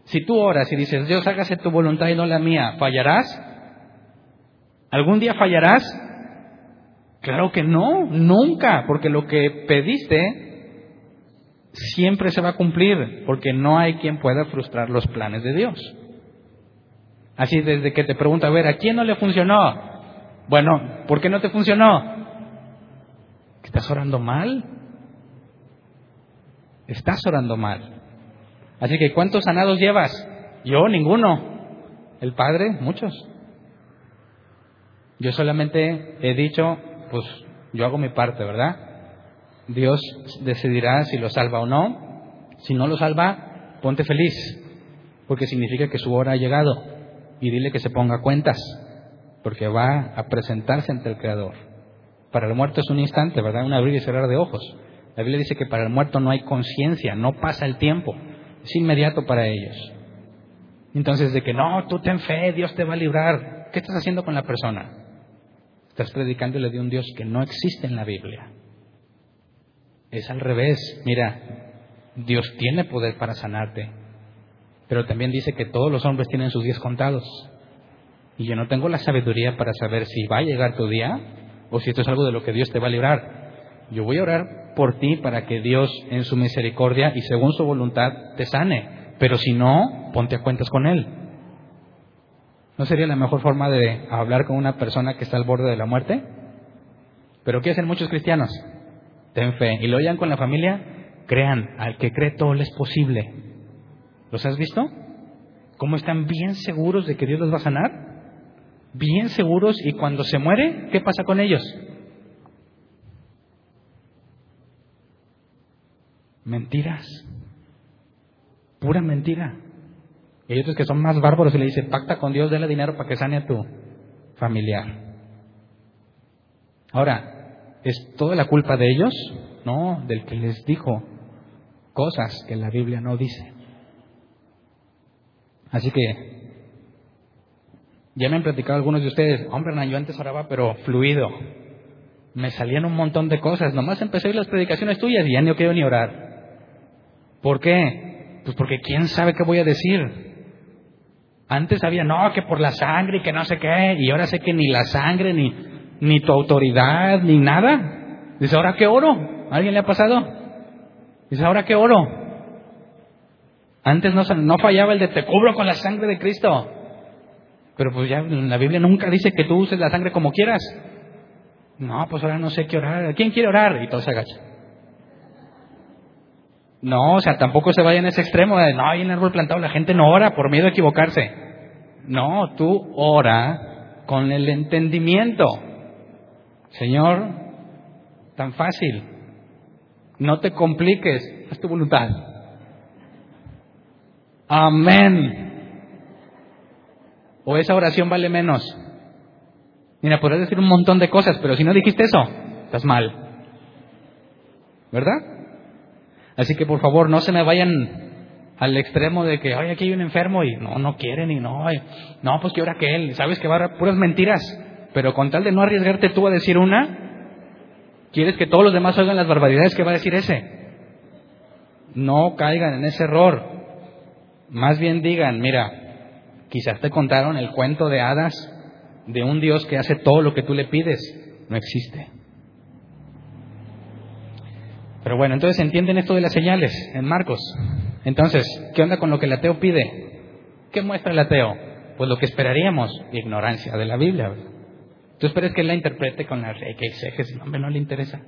Si tú oras y dices, Dios, hágase tu voluntad y no la mía, ¿fallarás? ¿Algún día fallarás? Claro que no, nunca, porque lo que pediste siempre se va a cumplir, porque no hay quien pueda frustrar los planes de Dios. Así desde que te pregunta, a ver, ¿a quién no le funcionó? Bueno, ¿por qué no te funcionó? ¿Estás orando mal? Estás orando mal. Así que, ¿cuántos sanados llevas? Yo, ninguno. ¿El Padre? Muchos. Yo solamente he dicho, pues yo hago mi parte, ¿verdad? Dios decidirá si lo salva o no. Si no lo salva, ponte feliz, porque significa que su hora ha llegado. Y dile que se ponga cuentas porque va a presentarse ante el Creador. Para el muerto es un instante, ¿verdad? Un abrir y cerrar de ojos. La Biblia dice que para el muerto no hay conciencia, no pasa el tiempo, es inmediato para ellos. Entonces, de que no, tú ten fe, Dios te va a librar, ¿qué estás haciendo con la persona? Estás predicándole de un Dios que no existe en la Biblia. Es al revés, mira, Dios tiene poder para sanarte, pero también dice que todos los hombres tienen sus días contados y yo no tengo la sabiduría para saber si va a llegar tu día o si esto es algo de lo que Dios te va a librar. Yo voy a orar por ti para que Dios en su misericordia y según su voluntad te sane, pero si no, ponte a cuentas con Él. ¿No sería la mejor forma de hablar con una persona que está al borde de la muerte? Pero ¿qué hacen muchos cristianos? Ten fe. Y lo oigan con la familia, crean, al que cree todo le es posible. ¿Los has visto? ¿Cómo están bien seguros de que Dios los va a sanar? Bien seguros y cuando se muere, ¿qué pasa con ellos? Mentiras. Pura mentira. Y otros que son más bárbaros y le dicen, pacta con Dios, dale dinero para que sane a tu familiar. Ahora, ¿es toda la culpa de ellos? No, del que les dijo cosas que la Biblia no dice. Así que, ya me han platicado algunos de ustedes, hombre, yo antes oraba, pero fluido. Me salían un montón de cosas. Nomás empecé a oír las predicaciones tuyas y ya no quiero ni orar. ¿Por qué? Pues porque quién sabe qué voy a decir. Antes había, no, que por la sangre y que no sé qué, y ahora sé que ni la sangre, ni, ni tu autoridad, ni nada. Dice, ¿ahora qué oro? alguien le ha pasado? Dice, ¿ahora qué oro? Antes no, no fallaba el de te cubro con la sangre de Cristo. Pero pues ya la Biblia nunca dice que tú uses la sangre como quieras. No, pues ahora no sé qué orar. ¿Quién quiere orar? Y todo se agacha. No, o sea, tampoco se vaya en ese extremo de, no, hay un árbol plantado, la gente no ora por miedo a equivocarse. No, tú ora con el entendimiento. Señor, tan fácil. No te compliques, es tu voluntad. Amén. O esa oración vale menos. Mira, podrás decir un montón de cosas, pero si no dijiste eso, estás mal. ¿Verdad? Así que por favor, no se me vayan al extremo de que, ay, aquí hay un enfermo y no, no quieren y no, no, pues que ahora que él, sabes que va a puras mentiras, pero con tal de no arriesgarte tú a decir una, quieres que todos los demás oigan las barbaridades que va a decir ese. No caigan en ese error. Más bien digan, mira, quizás te contaron el cuento de hadas de un Dios que hace todo lo que tú le pides. No existe. Pero bueno, entonces entienden esto de las señales en Marcos. Entonces, ¿qué onda con lo que el ateo pide? ¿Qué muestra el ateo? Pues lo que esperaríamos, ignorancia de la Biblia. Tú esperes que él la interprete con la rey que exégesis. Hombre, no le interesa.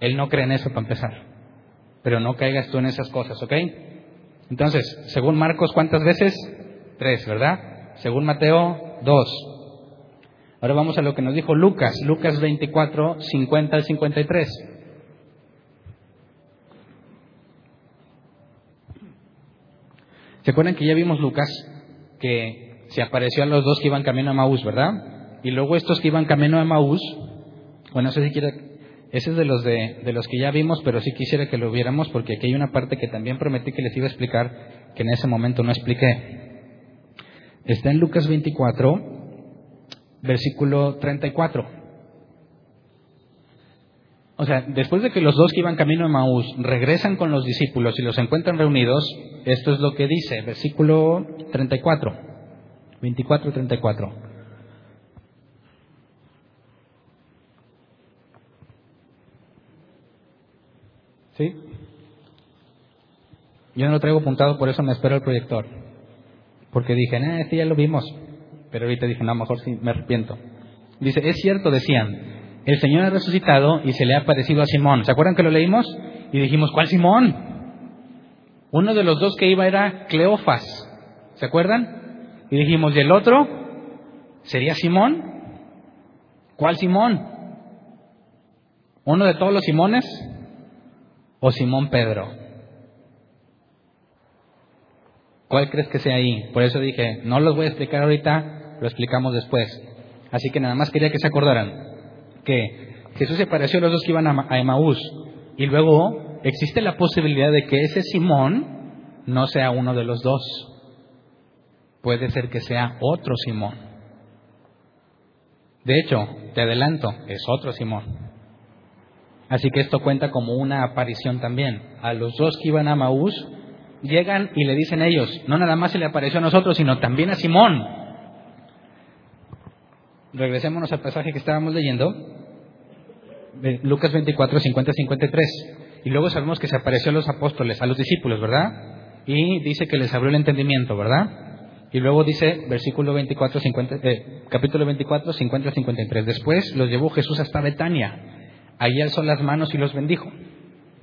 Él no cree en eso para empezar. Pero no caigas tú en esas cosas, ¿ok? Entonces, según Marcos, ¿cuántas veces? Tres, ¿verdad? Según Mateo, dos. Ahora vamos a lo que nos dijo Lucas, Lucas 24, 50 al 53. ¿Se acuerdan que ya vimos Lucas que se apareció a los dos que iban camino a Maús, verdad? Y luego estos que iban camino a Maús, bueno, no sé si quiere, ese es de los de, de los que ya vimos, pero sí quisiera que lo viéramos porque aquí hay una parte que también prometí que les iba a explicar que en ese momento no expliqué. Está en Lucas 24, versículo 34. O sea, después de que los dos que iban camino a Maús regresan con los discípulos y los encuentran reunidos, esto es lo que dice, versículo 34, 24-34. ¿Sí? Yo no lo traigo apuntado, por eso me espero el proyector. Porque dije, eh, este ya lo vimos. Pero ahorita dije, no, mejor sí, me arrepiento. Dice, es cierto, decían, el Señor ha resucitado y se le ha aparecido a Simón. ¿Se acuerdan que lo leímos? Y dijimos, ¿cuál Simón? Uno de los dos que iba era Cleofas. ¿Se acuerdan? Y dijimos, ¿y el otro? ¿Sería Simón? ¿Cuál Simón? ¿Uno de todos los Simones? ¿O Simón Pedro? ¿Cuál crees que sea ahí? Por eso dije, no los voy a explicar ahorita, lo explicamos después. Así que nada más quería que se acordaran que Jesús se pareció a los dos que iban a Emaús y luego existe la posibilidad de que ese Simón no sea uno de los dos. Puede ser que sea otro Simón. De hecho, te adelanto, es otro Simón. Así que esto cuenta como una aparición también. A los dos que iban a Maús, llegan y le dicen ellos, no nada más se le apareció a nosotros, sino también a Simón regresémonos al pasaje que estábamos leyendo, Lucas 24, 50, 53. Y luego sabemos que se apareció a los apóstoles, a los discípulos, ¿verdad? Y dice que les abrió el entendimiento, ¿verdad? Y luego dice, versículo 24, 50, eh, capítulo 24, 50, 53. Después los llevó Jesús hasta Betania. Allí alzó las manos y los bendijo.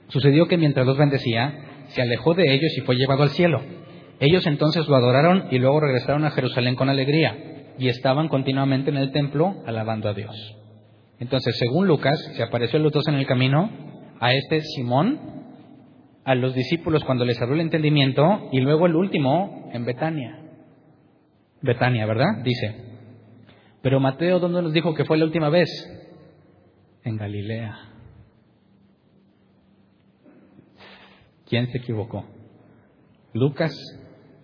Sucedió que mientras los bendecía, se alejó de ellos y fue llevado al cielo. Ellos entonces lo adoraron y luego regresaron a Jerusalén con alegría y estaban continuamente en el templo alabando a Dios. Entonces, según Lucas, se apareció los dos en el camino a este Simón a los discípulos cuando les abrió el entendimiento y luego el último en Betania. Betania, ¿verdad? Dice. Pero Mateo, ¿dónde nos dijo que fue la última vez? En Galilea. ¿Quién se equivocó? ¿Lucas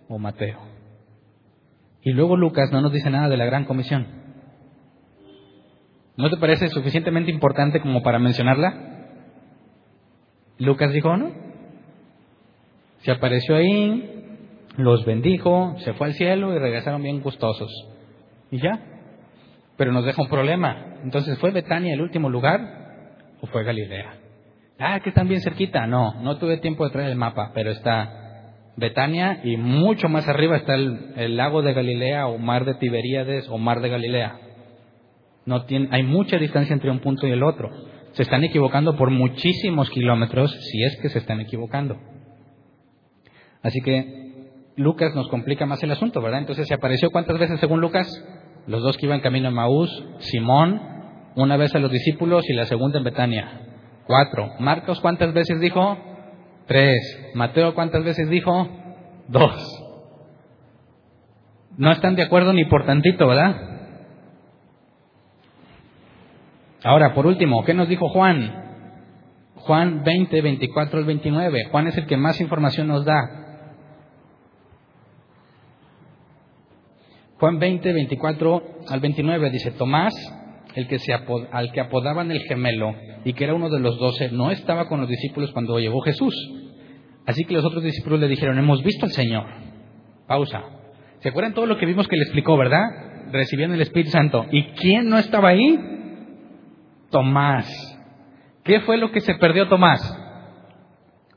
o Mateo? Y luego Lucas no nos dice nada de la gran comisión. ¿No te parece suficientemente importante como para mencionarla? Lucas dijo, no. Se apareció ahí, los bendijo, se fue al cielo y regresaron bien gustosos. Y ya. Pero nos deja un problema. Entonces, ¿fue Betania el último lugar o fue Galilea? Ah, que están bien cerquita. No, no tuve tiempo de traer el mapa, pero está Betania y mucho más arriba está el, lago de Galilea o mar de Tiberíades o mar de Galilea. No tiene, hay mucha distancia entre un punto y el otro. Se están equivocando por muchísimos kilómetros si es que se están equivocando. Así que Lucas nos complica más el asunto, ¿verdad? Entonces se apareció cuántas veces según Lucas? Los dos que iban camino a Maús, Simón, una vez a los discípulos y la segunda en Betania. Cuatro. Marcos cuántas veces dijo? Tres. Mateo cuántas veces dijo? Dos. No están de acuerdo ni por tantito, ¿verdad? Ahora, por último, ¿qué nos dijo Juan? Juan 20, 24 al 29. Juan es el que más información nos da. Juan 20, 24 al 29 dice, Tomás, el que se al que apodaban el gemelo y que era uno de los doce, no estaba con los discípulos cuando llegó Jesús. Así que los otros discípulos le dijeron, hemos visto al Señor. Pausa. ¿Se acuerdan todo lo que vimos que le explicó, verdad? Recibiendo el Espíritu Santo. ¿Y quién no estaba ahí? Tomás. ¿Qué fue lo que se perdió Tomás?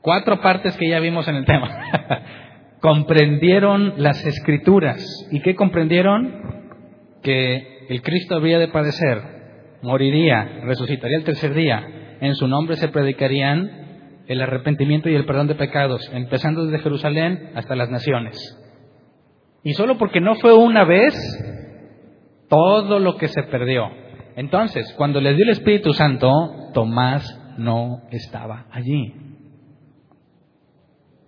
Cuatro partes que ya vimos en el tema. comprendieron las escrituras. ¿Y qué comprendieron? Que el Cristo había de padecer, moriría, resucitaría el tercer día. En su nombre se predicarían el arrepentimiento y el perdón de pecados, empezando desde Jerusalén hasta las naciones. Y solo porque no fue una vez, todo lo que se perdió. Entonces, cuando les dio el Espíritu Santo, Tomás no estaba allí.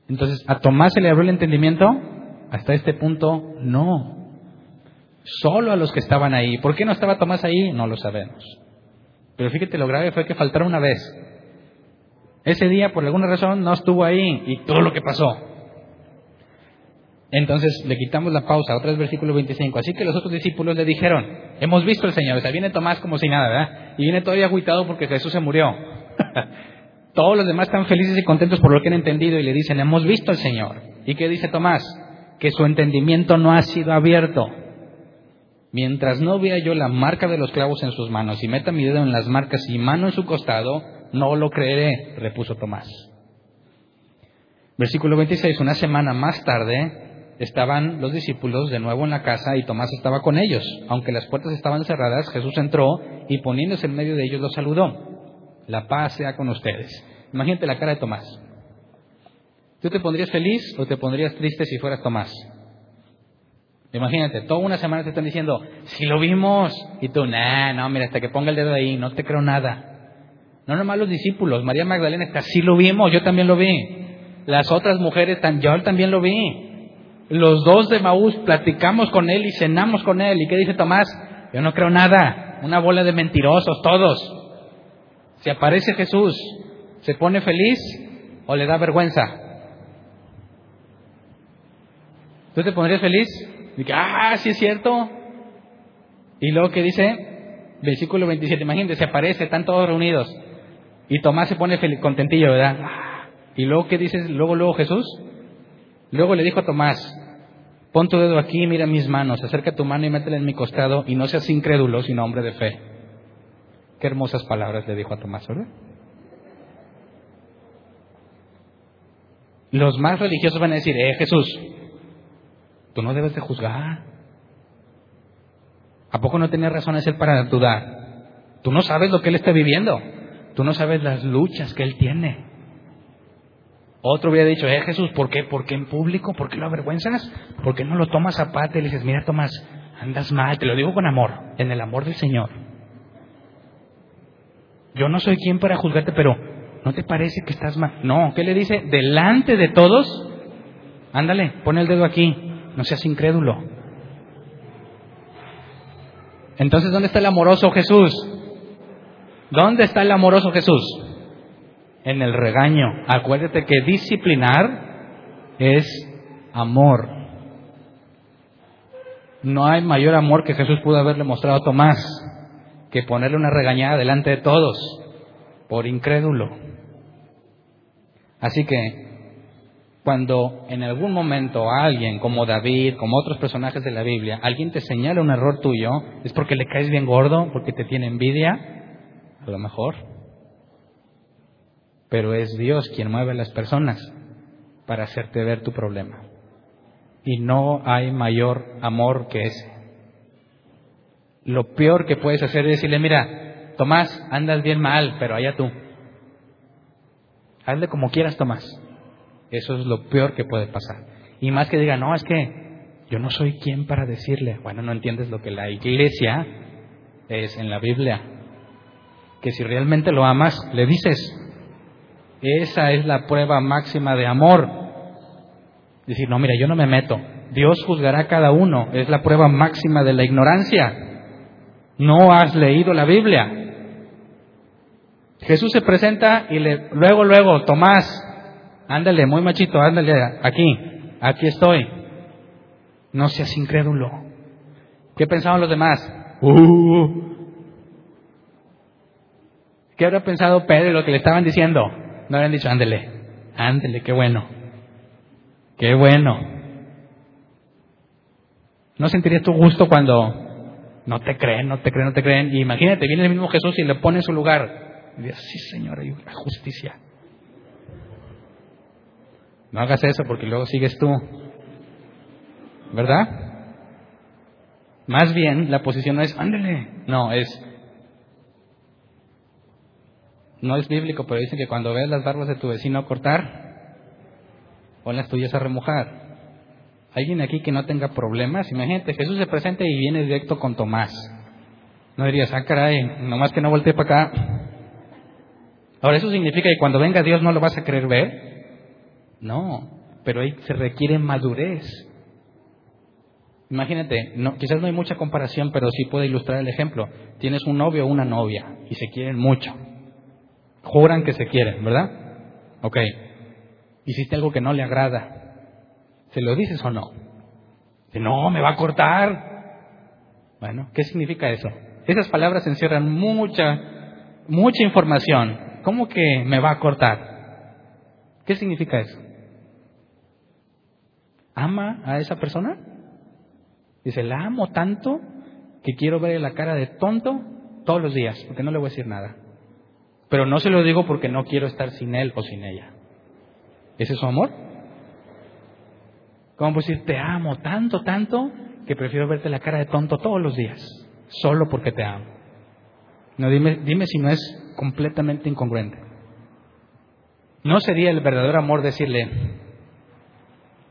Entonces, ¿a Tomás se le abrió el entendimiento? Hasta este punto, no. Solo a los que estaban ahí. ¿Por qué no estaba Tomás ahí? No lo sabemos. Pero fíjate, lo grave fue que faltaron una vez. Ese día, por alguna razón, no estuvo ahí y todo lo que pasó. Entonces le quitamos la pausa, otra vez versículo 25. Así que los otros discípulos le dijeron, hemos visto al Señor. O sea, viene Tomás como si nada, ¿verdad? Y viene todavía agüitado porque Jesús se murió. Todos los demás están felices y contentos por lo que han entendido y le dicen, hemos visto al Señor. ¿Y qué dice Tomás? Que su entendimiento no ha sido abierto. Mientras no vea yo la marca de los clavos en sus manos y meta mi dedo en las marcas y mano en su costado, no lo creeré, repuso Tomás. Versículo 26, una semana más tarde estaban los discípulos de nuevo en la casa y Tomás estaba con ellos. Aunque las puertas estaban cerradas, Jesús entró y poniéndose en medio de ellos los saludó. La paz sea con ustedes. Imagínate la cara de Tomás. ¿Tú te pondrías feliz o te pondrías triste si fueras Tomás? Imagínate, toda una semana te están diciendo, si lo vimos, y tú, nah, no, mira, hasta que ponga el dedo ahí, no te creo nada. No nomás los discípulos, María Magdalena está, sí lo vimos, yo también lo vi. Las otras mujeres, yo también lo vi. Los dos de Maús platicamos con él y cenamos con él. ¿Y qué dice Tomás? Yo no creo nada, una bola de mentirosos, todos. Si aparece Jesús, ¿se pone feliz o le da vergüenza? ¿Tú te pondrías feliz? Y ah, sí es cierto. Y luego que dice, versículo 27, imagínate, se aparece, están todos reunidos. Y Tomás se pone contentillo, ¿verdad? Y luego que dice, luego, luego Jesús. Luego le dijo a Tomás, pon tu dedo aquí, mira mis manos, acerca tu mano y métela en mi costado y no seas incrédulo, sino hombre de fe. Qué hermosas palabras le dijo a Tomás, ¿verdad? Los más religiosos van a decir, eh Jesús, tú no debes de juzgar. ¿A poco no tenías razones él para dudar? Tú no sabes lo que él está viviendo. Tú no sabes las luchas que él tiene. Otro hubiera dicho, eh Jesús, ¿por qué? ¿Por qué en público? ¿Por qué lo avergüenzas? ¿Por qué no lo tomas aparte y le dices, mira Tomás, andas mal? Te lo digo con amor, en el amor del Señor. Yo no soy quien para juzgarte, pero ¿no te parece que estás mal? No, ¿qué le dice? Delante de todos, ándale, pon el dedo aquí, no seas incrédulo. Entonces, ¿dónde está el amoroso Jesús? ¿Dónde está el amoroso Jesús? En el regaño. Acuérdate que disciplinar es amor. No hay mayor amor que Jesús pudo haberle mostrado a Tomás que ponerle una regañada delante de todos por incrédulo. Así que cuando en algún momento alguien, como David, como otros personajes de la Biblia, alguien te señala un error tuyo, es porque le caes bien gordo, porque te tiene envidia, a lo mejor. Pero es Dios quien mueve a las personas para hacerte ver tu problema. Y no hay mayor amor que ese. Lo peor que puedes hacer es decirle, mira, Tomás, andas bien mal, pero allá tú. Hazle como quieras, Tomás. Eso es lo peor que puede pasar. Y más que diga, no, es que yo no soy quien para decirle. Bueno, no entiendes lo que la iglesia es en la Biblia. Que si realmente lo amas, le dices. Esa es la prueba máxima de amor. Decir, no, mira, yo no me meto. Dios juzgará a cada uno. Es la prueba máxima de la ignorancia. No has leído la Biblia. Jesús se presenta y le, luego, luego, Tomás, ándale, muy machito, ándale, aquí, aquí estoy. No seas incrédulo. ¿Qué pensaban los demás? Uh. ¿Qué habrá pensado Pedro lo que le estaban diciendo? No habían dicho, ándale, ándale, qué bueno. Qué bueno. ¿No sentirías tu gusto cuando no te creen, no te creen, no te creen. Y imagínate, viene el mismo Jesús y le pone en su lugar. Y dice, sí, Señor, hay justicia. No hagas eso porque luego sigues tú. ¿Verdad? Más bien, la posición no es, ándale. No, es. No es bíblico, pero dicen que cuando ves las barbas de tu vecino cortar, pon las tuyas a remojar. ¿Alguien aquí que no tenga problemas? Imagínate, Jesús se presenta y viene directo con Tomás. No dirías, ah, caray, nomás que no voltee para acá. Ahora, ¿eso significa que cuando venga Dios no lo vas a querer ver? No, pero ahí se requiere madurez. Imagínate, no, quizás no hay mucha comparación, pero sí puede ilustrar el ejemplo. Tienes un novio o una novia y se quieren mucho. Juran que se quieren, ¿verdad? Ok. Hiciste algo que no le agrada. ¿Se lo dices o no? no, me va a cortar. Bueno, ¿qué significa eso? Esas palabras encierran mucha, mucha información. ¿Cómo que me va a cortar? ¿Qué significa eso? ¿Ama a esa persona? Dice, la amo tanto que quiero ver la cara de tonto todos los días, porque no le voy a decir nada. Pero no se lo digo porque no quiero estar sin él o sin ella. ¿Ese es su amor? ¿Cómo puedo decir, te amo tanto, tanto, que prefiero verte la cara de tonto todos los días, solo porque te amo? No, dime, dime si no es completamente incongruente. No sería el verdadero amor decirle,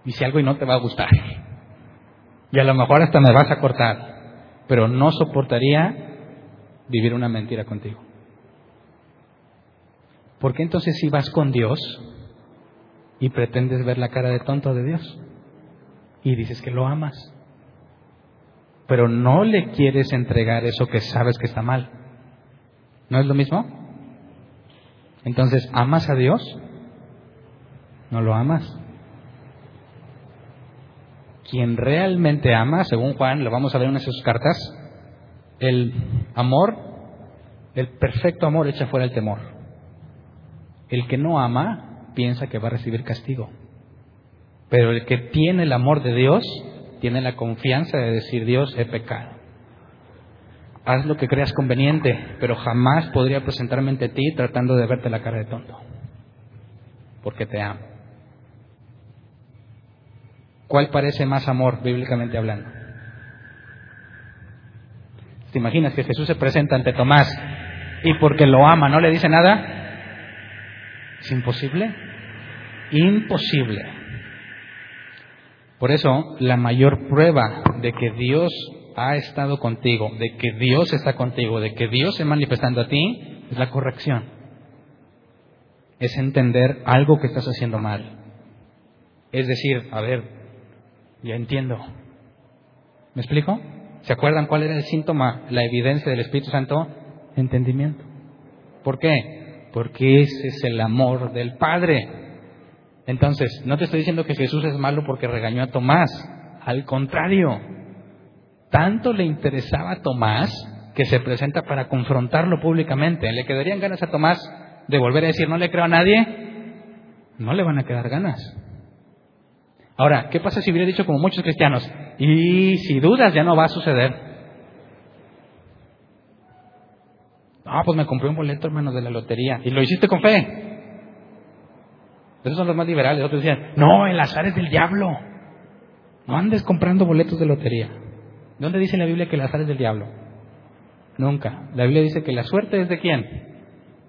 dice algo y no te va a gustar. Y a lo mejor hasta me vas a cortar, pero no soportaría vivir una mentira contigo. ¿Por qué entonces si vas con Dios y pretendes ver la cara de tonto de Dios? y dices que lo amas, pero no le quieres entregar eso que sabes que está mal. ¿No es lo mismo? Entonces, ¿amas a Dios? No lo amas. Quien realmente ama, según Juan, lo vamos a ver en sus cartas, el amor, el perfecto amor echa fuera el temor. El que no ama piensa que va a recibir castigo. Pero el que tiene el amor de Dios tiene la confianza de decir, Dios, he pecado. Haz lo que creas conveniente, pero jamás podría presentarme ante ti tratando de verte la cara de tonto, porque te amo. ¿Cuál parece más amor bíblicamente hablando? ¿Te imaginas que Jesús se presenta ante Tomás y porque lo ama no le dice nada? ¿Es imposible? Imposible. Por eso, la mayor prueba de que Dios ha estado contigo, de que Dios está contigo, de que Dios se manifestando a ti, es la corrección. es entender algo que estás haciendo mal. Es decir, a ver, ya entiendo. ¿Me explico? ¿Se acuerdan cuál era el síntoma, la evidencia del Espíritu Santo? Entendimiento. ¿Por qué? Porque ese es el amor del Padre. Entonces, no te estoy diciendo que Jesús es malo porque regañó a Tomás. Al contrario, tanto le interesaba a Tomás que se presenta para confrontarlo públicamente. ¿Le quedarían ganas a Tomás de volver a decir no le creo a nadie? No le van a quedar ganas. Ahora, ¿qué pasa si hubiera dicho como muchos cristianos? Y si dudas, ya no va a suceder. Ah, pues me compré un boleto, hermano, de la lotería. Y lo hiciste con fe. Esos son los más liberales. Otros decían, no, el azar es del diablo. No andes comprando boletos de lotería. ¿Dónde dice la Biblia que el azar es del diablo? Nunca. La Biblia dice que la suerte es de quién?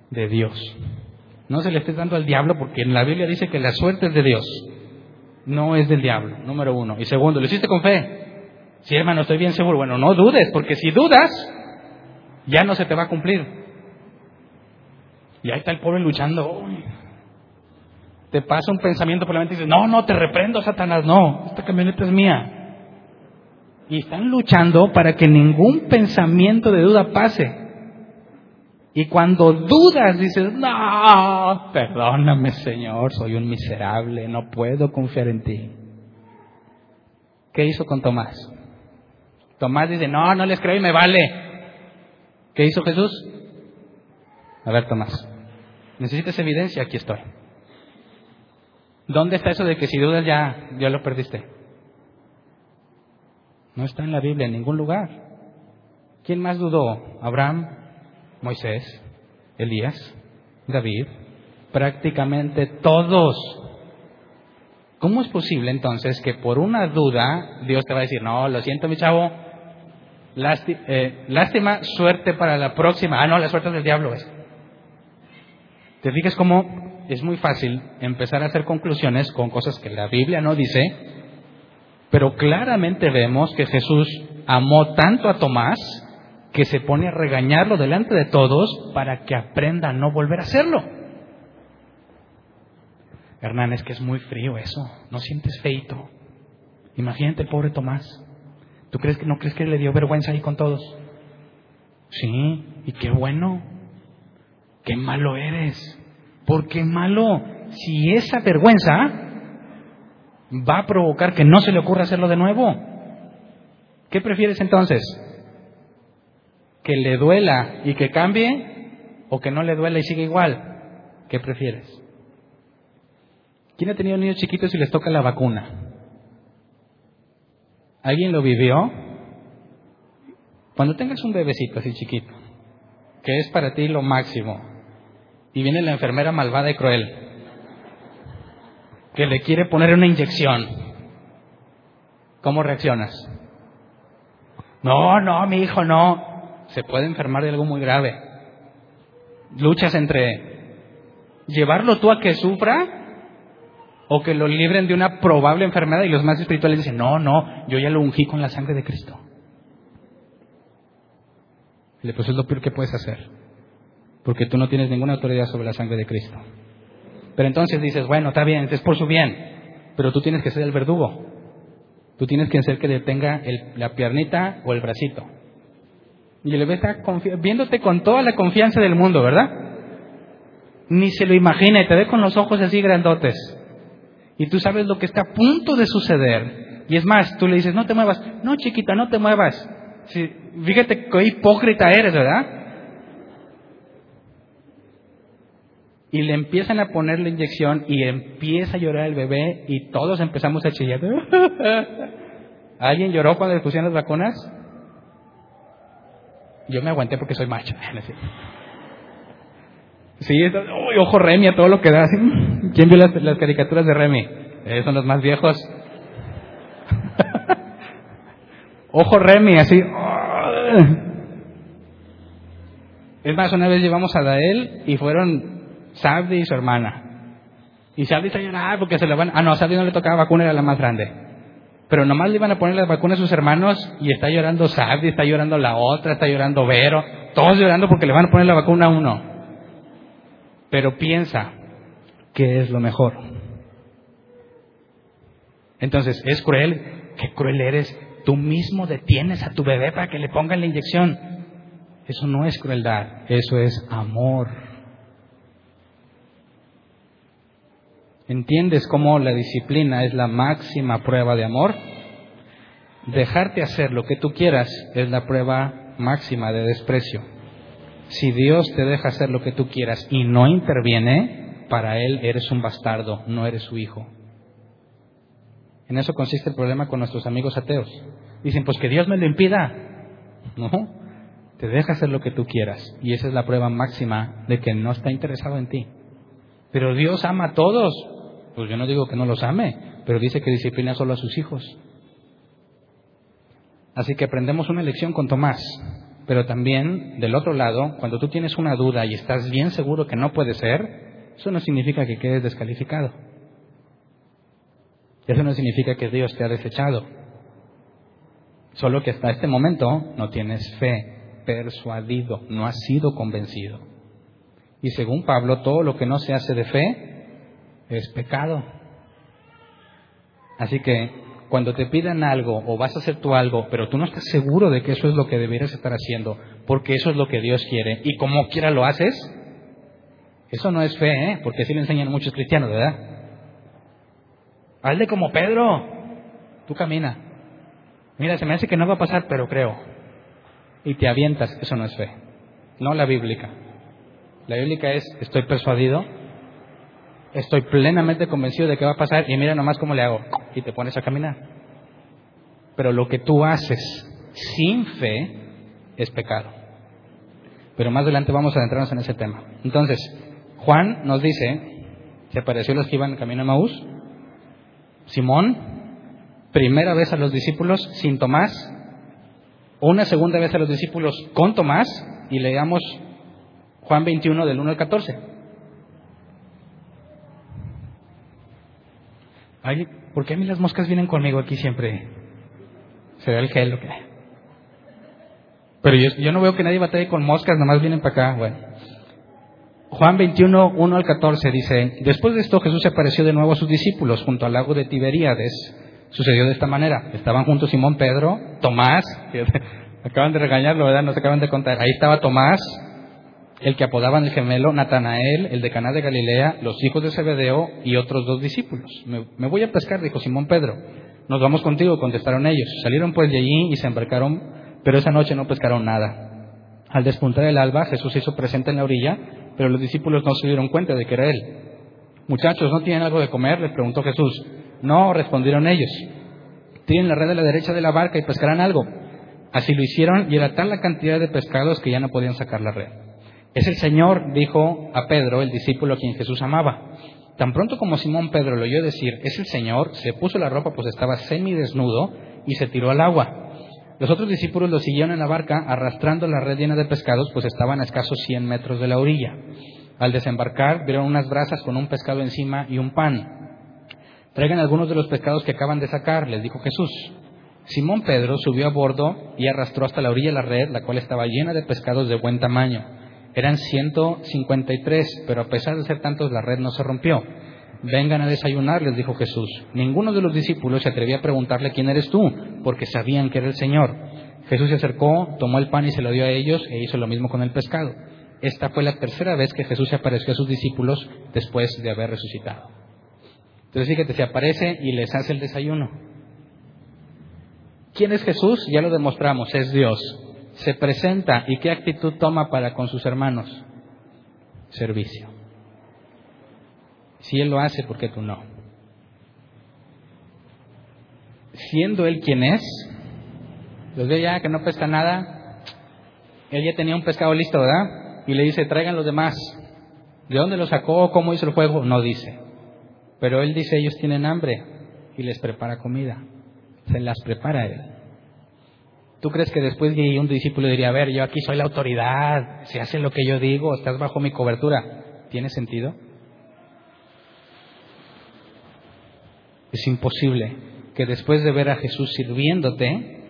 De Dios. No se le esté dando al diablo porque en la Biblia dice que la suerte es de Dios no es del diablo, número uno. Y segundo, ¿lo hiciste con fe? Sí, hermano, estoy bien seguro. Bueno, no dudes, porque si dudas, ya no se te va a cumplir. Y ahí está el pobre luchando. Te pasa un pensamiento por la mente y dices, no, no, te reprendo, Satanás, no, esta camioneta es mía. Y están luchando para que ningún pensamiento de duda pase. Y cuando dudas, dices, no, perdóname Señor, soy un miserable, no puedo confiar en ti. ¿Qué hizo con Tomás? Tomás dice, no, no les creo y me vale. ¿Qué hizo Jesús? A ver, Tomás, necesitas evidencia, aquí estoy. ¿Dónde está eso de que si dudas ya, ya lo perdiste? No está en la Biblia en ningún lugar. ¿Quién más dudó? ¿Abraham? Moisés, Elías, David, prácticamente todos. ¿Cómo es posible entonces que por una duda Dios te va a decir, no, lo siento mi chavo, eh, lástima, suerte para la próxima? Ah, no, la suerte del diablo es. ¿Te fijas cómo es muy fácil empezar a hacer conclusiones con cosas que la Biblia no dice? Pero claramente vemos que Jesús amó tanto a Tomás que se pone a regañarlo delante de todos para que aprenda a no volver a hacerlo. Hernán, es que es muy frío eso, no sientes feito. Imagínate el pobre Tomás. ¿Tú crees que no crees que le dio vergüenza ahí con todos? Sí, y qué bueno. Qué malo eres. ¿Por qué malo? Si esa vergüenza va a provocar que no se le ocurra hacerlo de nuevo. ¿Qué prefieres entonces? Que le duela y que cambie o que no le duela y siga igual? ¿Qué prefieres? ¿Quién ha tenido niños chiquitos y les toca la vacuna? ¿Alguien lo vivió? Cuando tengas un bebecito así chiquito, que es para ti lo máximo, y viene la enfermera malvada y cruel, que le quiere poner una inyección, ¿cómo reaccionas? No, no, mi hijo, no se puede enfermar de algo muy grave. Luchas entre llevarlo tú a que sufra o que lo libren de una probable enfermedad y los más espirituales dicen, no, no, yo ya lo ungí con la sangre de Cristo. Le pues es lo peor que puedes hacer, porque tú no tienes ninguna autoridad sobre la sangre de Cristo. Pero entonces dices, bueno, está bien, es por su bien, pero tú tienes que ser el verdugo. Tú tienes que ser que detenga la piernita o el bracito. Y el bebé está viéndote con toda la confianza del mundo, ¿verdad? Ni se lo imagina y te ve con los ojos así grandotes. Y tú sabes lo que está a punto de suceder. Y es más, tú le dices, no te muevas. No, chiquita, no te muevas. fíjate qué hipócrita eres, ¿verdad? Y le empiezan a poner la inyección y empieza a llorar el bebé y todos empezamos a chillar. ¿Alguien lloró cuando le pusieron las vacunas? Yo me aguanté porque soy macho. Sí, ojo Remy a todo lo que da. ¿Quién vio las, caricaturas de Remy? Eh, son los más viejos. ojo Remy, así. Es más, una vez llevamos a Dael y fueron Sabdi y su hermana. Y Sabdi está llorando porque se le van. Ah, no, a Sabdi no le tocaba vacuna, era la más grande. Pero nomás le iban a poner las vacunas a sus hermanos y está llorando Sabdi, está llorando la otra, está llorando Vero, todos llorando porque le van a poner la vacuna a uno. Pero piensa, ¿qué es lo mejor? Entonces, ¿es cruel? ¿Qué cruel eres? Tú mismo detienes a tu bebé para que le pongan la inyección. Eso no es crueldad, eso es amor. ¿Entiendes cómo la disciplina es la máxima prueba de amor? Dejarte hacer lo que tú quieras es la prueba máxima de desprecio. Si Dios te deja hacer lo que tú quieras y no interviene, para Él eres un bastardo, no eres su hijo. En eso consiste el problema con nuestros amigos ateos. Dicen, pues que Dios me lo impida. No, te deja hacer lo que tú quieras. Y esa es la prueba máxima de que no está interesado en ti. Pero Dios ama a todos. Pues yo no digo que no los ame, pero dice que disciplina solo a sus hijos. Así que aprendemos una lección con Tomás. Pero también, del otro lado, cuando tú tienes una duda y estás bien seguro que no puede ser, eso no significa que quedes descalificado. Eso no significa que Dios te ha desechado. Solo que hasta este momento no tienes fe, persuadido, no has sido convencido. Y según Pablo, todo lo que no se hace de fe es pecado. Así que cuando te pidan algo o vas a hacer tú algo, pero tú no estás seguro de que eso es lo que deberías estar haciendo, porque eso es lo que Dios quiere, y como quiera lo haces, eso no es fe, ¿eh? porque así le enseñan muchos cristianos, ¿verdad? Hazle como Pedro. Tú camina. Mira, se me hace que no va a pasar, pero creo. Y te avientas. Eso no es fe. No la bíblica. La bíblica es, estoy persuadido, estoy plenamente convencido de que va a pasar y mira nomás cómo le hago. Y te pones a caminar. Pero lo que tú haces sin fe es pecado. Pero más adelante vamos a adentrarnos en ese tema. Entonces, Juan nos dice, se apareció los que iban camino a Maús, Simón, primera vez a los discípulos sin Tomás, una segunda vez a los discípulos con Tomás, y leamos Juan 21 del 1 al 14. Ay, ¿Por qué a mí las moscas vienen conmigo aquí siempre? Se ve el gel o qué. Pero yo, yo no veo que nadie batalle con moscas, nomás vienen para acá. Bueno. Juan 21, 1 al 14 dice, después de esto Jesús se apareció de nuevo a sus discípulos junto al lago de Tiberíades. Sucedió de esta manera. Estaban juntos Simón Pedro, Tomás, acaban de regañarlo, ¿verdad? Nos acaban de contar. Ahí estaba Tomás, el que apodaban el gemelo, Natanael, el de Caná de Galilea, los hijos de Zebedeo y otros dos discípulos. Me, voy a pescar, dijo Simón Pedro. Nos vamos contigo, contestaron ellos. Salieron pues de allí y se embarcaron, pero esa noche no pescaron nada. Al despuntar el alba, Jesús se hizo presente en la orilla pero los discípulos no se dieron cuenta de que era Él. Muchachos, ¿no tienen algo de comer? les preguntó Jesús. No, respondieron ellos. Tienen la red a la derecha de la barca y pescarán algo. Así lo hicieron y era tal la cantidad de pescados que ya no podían sacar la red. Es el Señor, dijo a Pedro, el discípulo a quien Jesús amaba. Tan pronto como Simón Pedro lo oyó decir, es el Señor, se puso la ropa pues estaba semidesnudo y se tiró al agua. Los otros discípulos lo siguieron en la barca arrastrando la red llena de pescados, pues estaban a escasos 100 metros de la orilla. Al desembarcar, vieron unas brasas con un pescado encima y un pan. Traigan algunos de los pescados que acaban de sacar, les dijo Jesús. Simón Pedro subió a bordo y arrastró hasta la orilla la red, la cual estaba llena de pescados de buen tamaño. Eran 153, pero a pesar de ser tantos, la red no se rompió. Vengan a desayunar, les dijo Jesús. Ninguno de los discípulos se atrevía a preguntarle quién eres tú, porque sabían que era el Señor. Jesús se acercó, tomó el pan y se lo dio a ellos e hizo lo mismo con el pescado. Esta fue la tercera vez que Jesús se apareció a sus discípulos después de haber resucitado. Entonces fíjate, se aparece y les hace el desayuno. ¿Quién es Jesús? Ya lo demostramos, es Dios. Se presenta y qué actitud toma para con sus hermanos. Servicio. Si Él lo hace, ¿por qué tú no? Siendo Él quien es, los ve ya que no pesca nada, Él ya tenía un pescado listo, ¿verdad? Y le dice, traigan los demás. ¿De dónde lo sacó? ¿Cómo hizo el juego? No dice. Pero Él dice, ellos tienen hambre y les prepara comida. Se las prepara Él. ¿Tú crees que después de un discípulo diría, a ver, yo aquí soy la autoridad, se hace lo que yo digo, estás bajo mi cobertura? ¿Tiene sentido? Es imposible que después de ver a Jesús sirviéndote,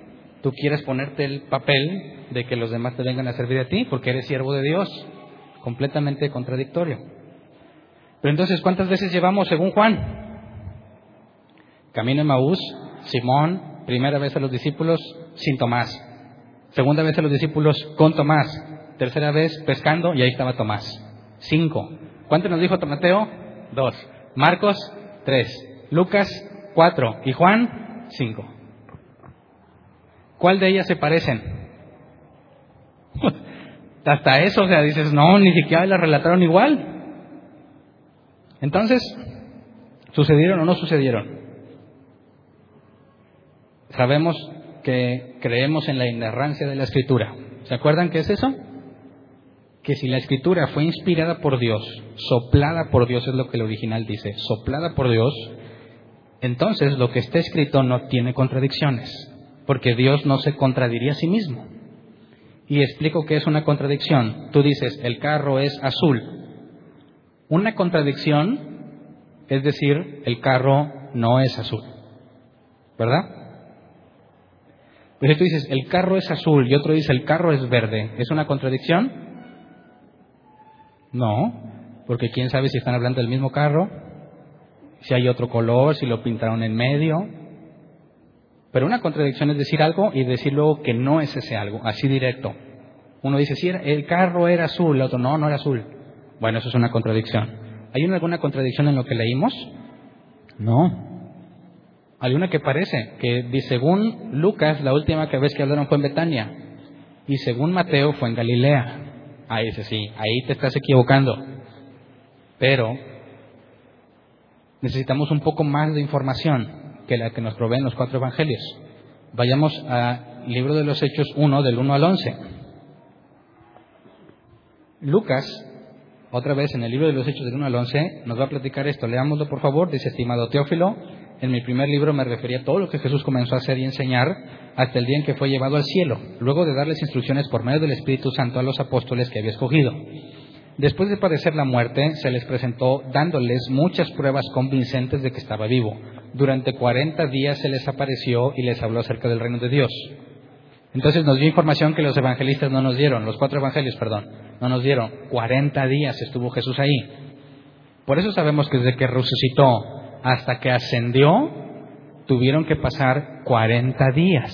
tú quieras ponerte el papel de que los demás te vengan a servir a ti, porque eres siervo de Dios. Completamente contradictorio. Pero entonces, ¿cuántas veces llevamos según Juan? Camino en Maús, Simón, primera vez a los discípulos sin Tomás, segunda vez a los discípulos con Tomás, tercera vez pescando y ahí estaba Tomás. Cinco. ¿Cuánto nos dijo Mateo? Dos. Marcos, tres. Lucas, cuatro. Y Juan, cinco. ¿Cuál de ellas se parecen? Hasta eso, o sea, dices, no, ni siquiera la relataron igual. Entonces, ¿sucedieron o no sucedieron? Sabemos que creemos en la inerrancia de la escritura. ¿Se acuerdan qué es eso? Que si la escritura fue inspirada por Dios, soplada por Dios es lo que el original dice, soplada por Dios, entonces lo que está escrito no tiene contradicciones, porque Dios no se contradiría a sí mismo. Y explico qué es una contradicción. Tú dices, el carro es azul. Una contradicción es decir, el carro no es azul. ¿Verdad? Pero si tú dices, el carro es azul y otro dice, el carro es verde, ¿es una contradicción? No, porque quién sabe si están hablando del mismo carro, si hay otro color, si lo pintaron en medio. Pero una contradicción es decir algo y decir luego que no es ese algo, así directo. Uno dice, sí, el carro era azul, el otro no, no era azul. Bueno, eso es una contradicción. ¿Hay alguna contradicción en lo que leímos? No. Hay una que parece, que según Lucas, la última vez que hablaron fue en Betania, y según Mateo fue en Galilea. Ahí dice, sí, ahí te estás equivocando. Pero necesitamos un poco más de información que la que nos proveen los cuatro evangelios. Vayamos al libro de los Hechos 1, del 1 al 11. Lucas, otra vez en el libro de los Hechos del 1 al 11, nos va a platicar esto. Leámoslo, por favor, dice estimado Teófilo en mi primer libro me refería a todo lo que Jesús comenzó a hacer y enseñar hasta el día en que fue llevado al cielo, luego de darles instrucciones por medio del Espíritu Santo a los apóstoles que había escogido. Después de padecer la muerte, se les presentó dándoles muchas pruebas convincentes de que estaba vivo. Durante cuarenta días se les apareció y les habló acerca del reino de Dios. Entonces nos dio información que los evangelistas no nos dieron, los cuatro evangelios, perdón, no nos dieron. Cuarenta días estuvo Jesús ahí. Por eso sabemos que desde que resucitó hasta que ascendió, tuvieron que pasar 40 días.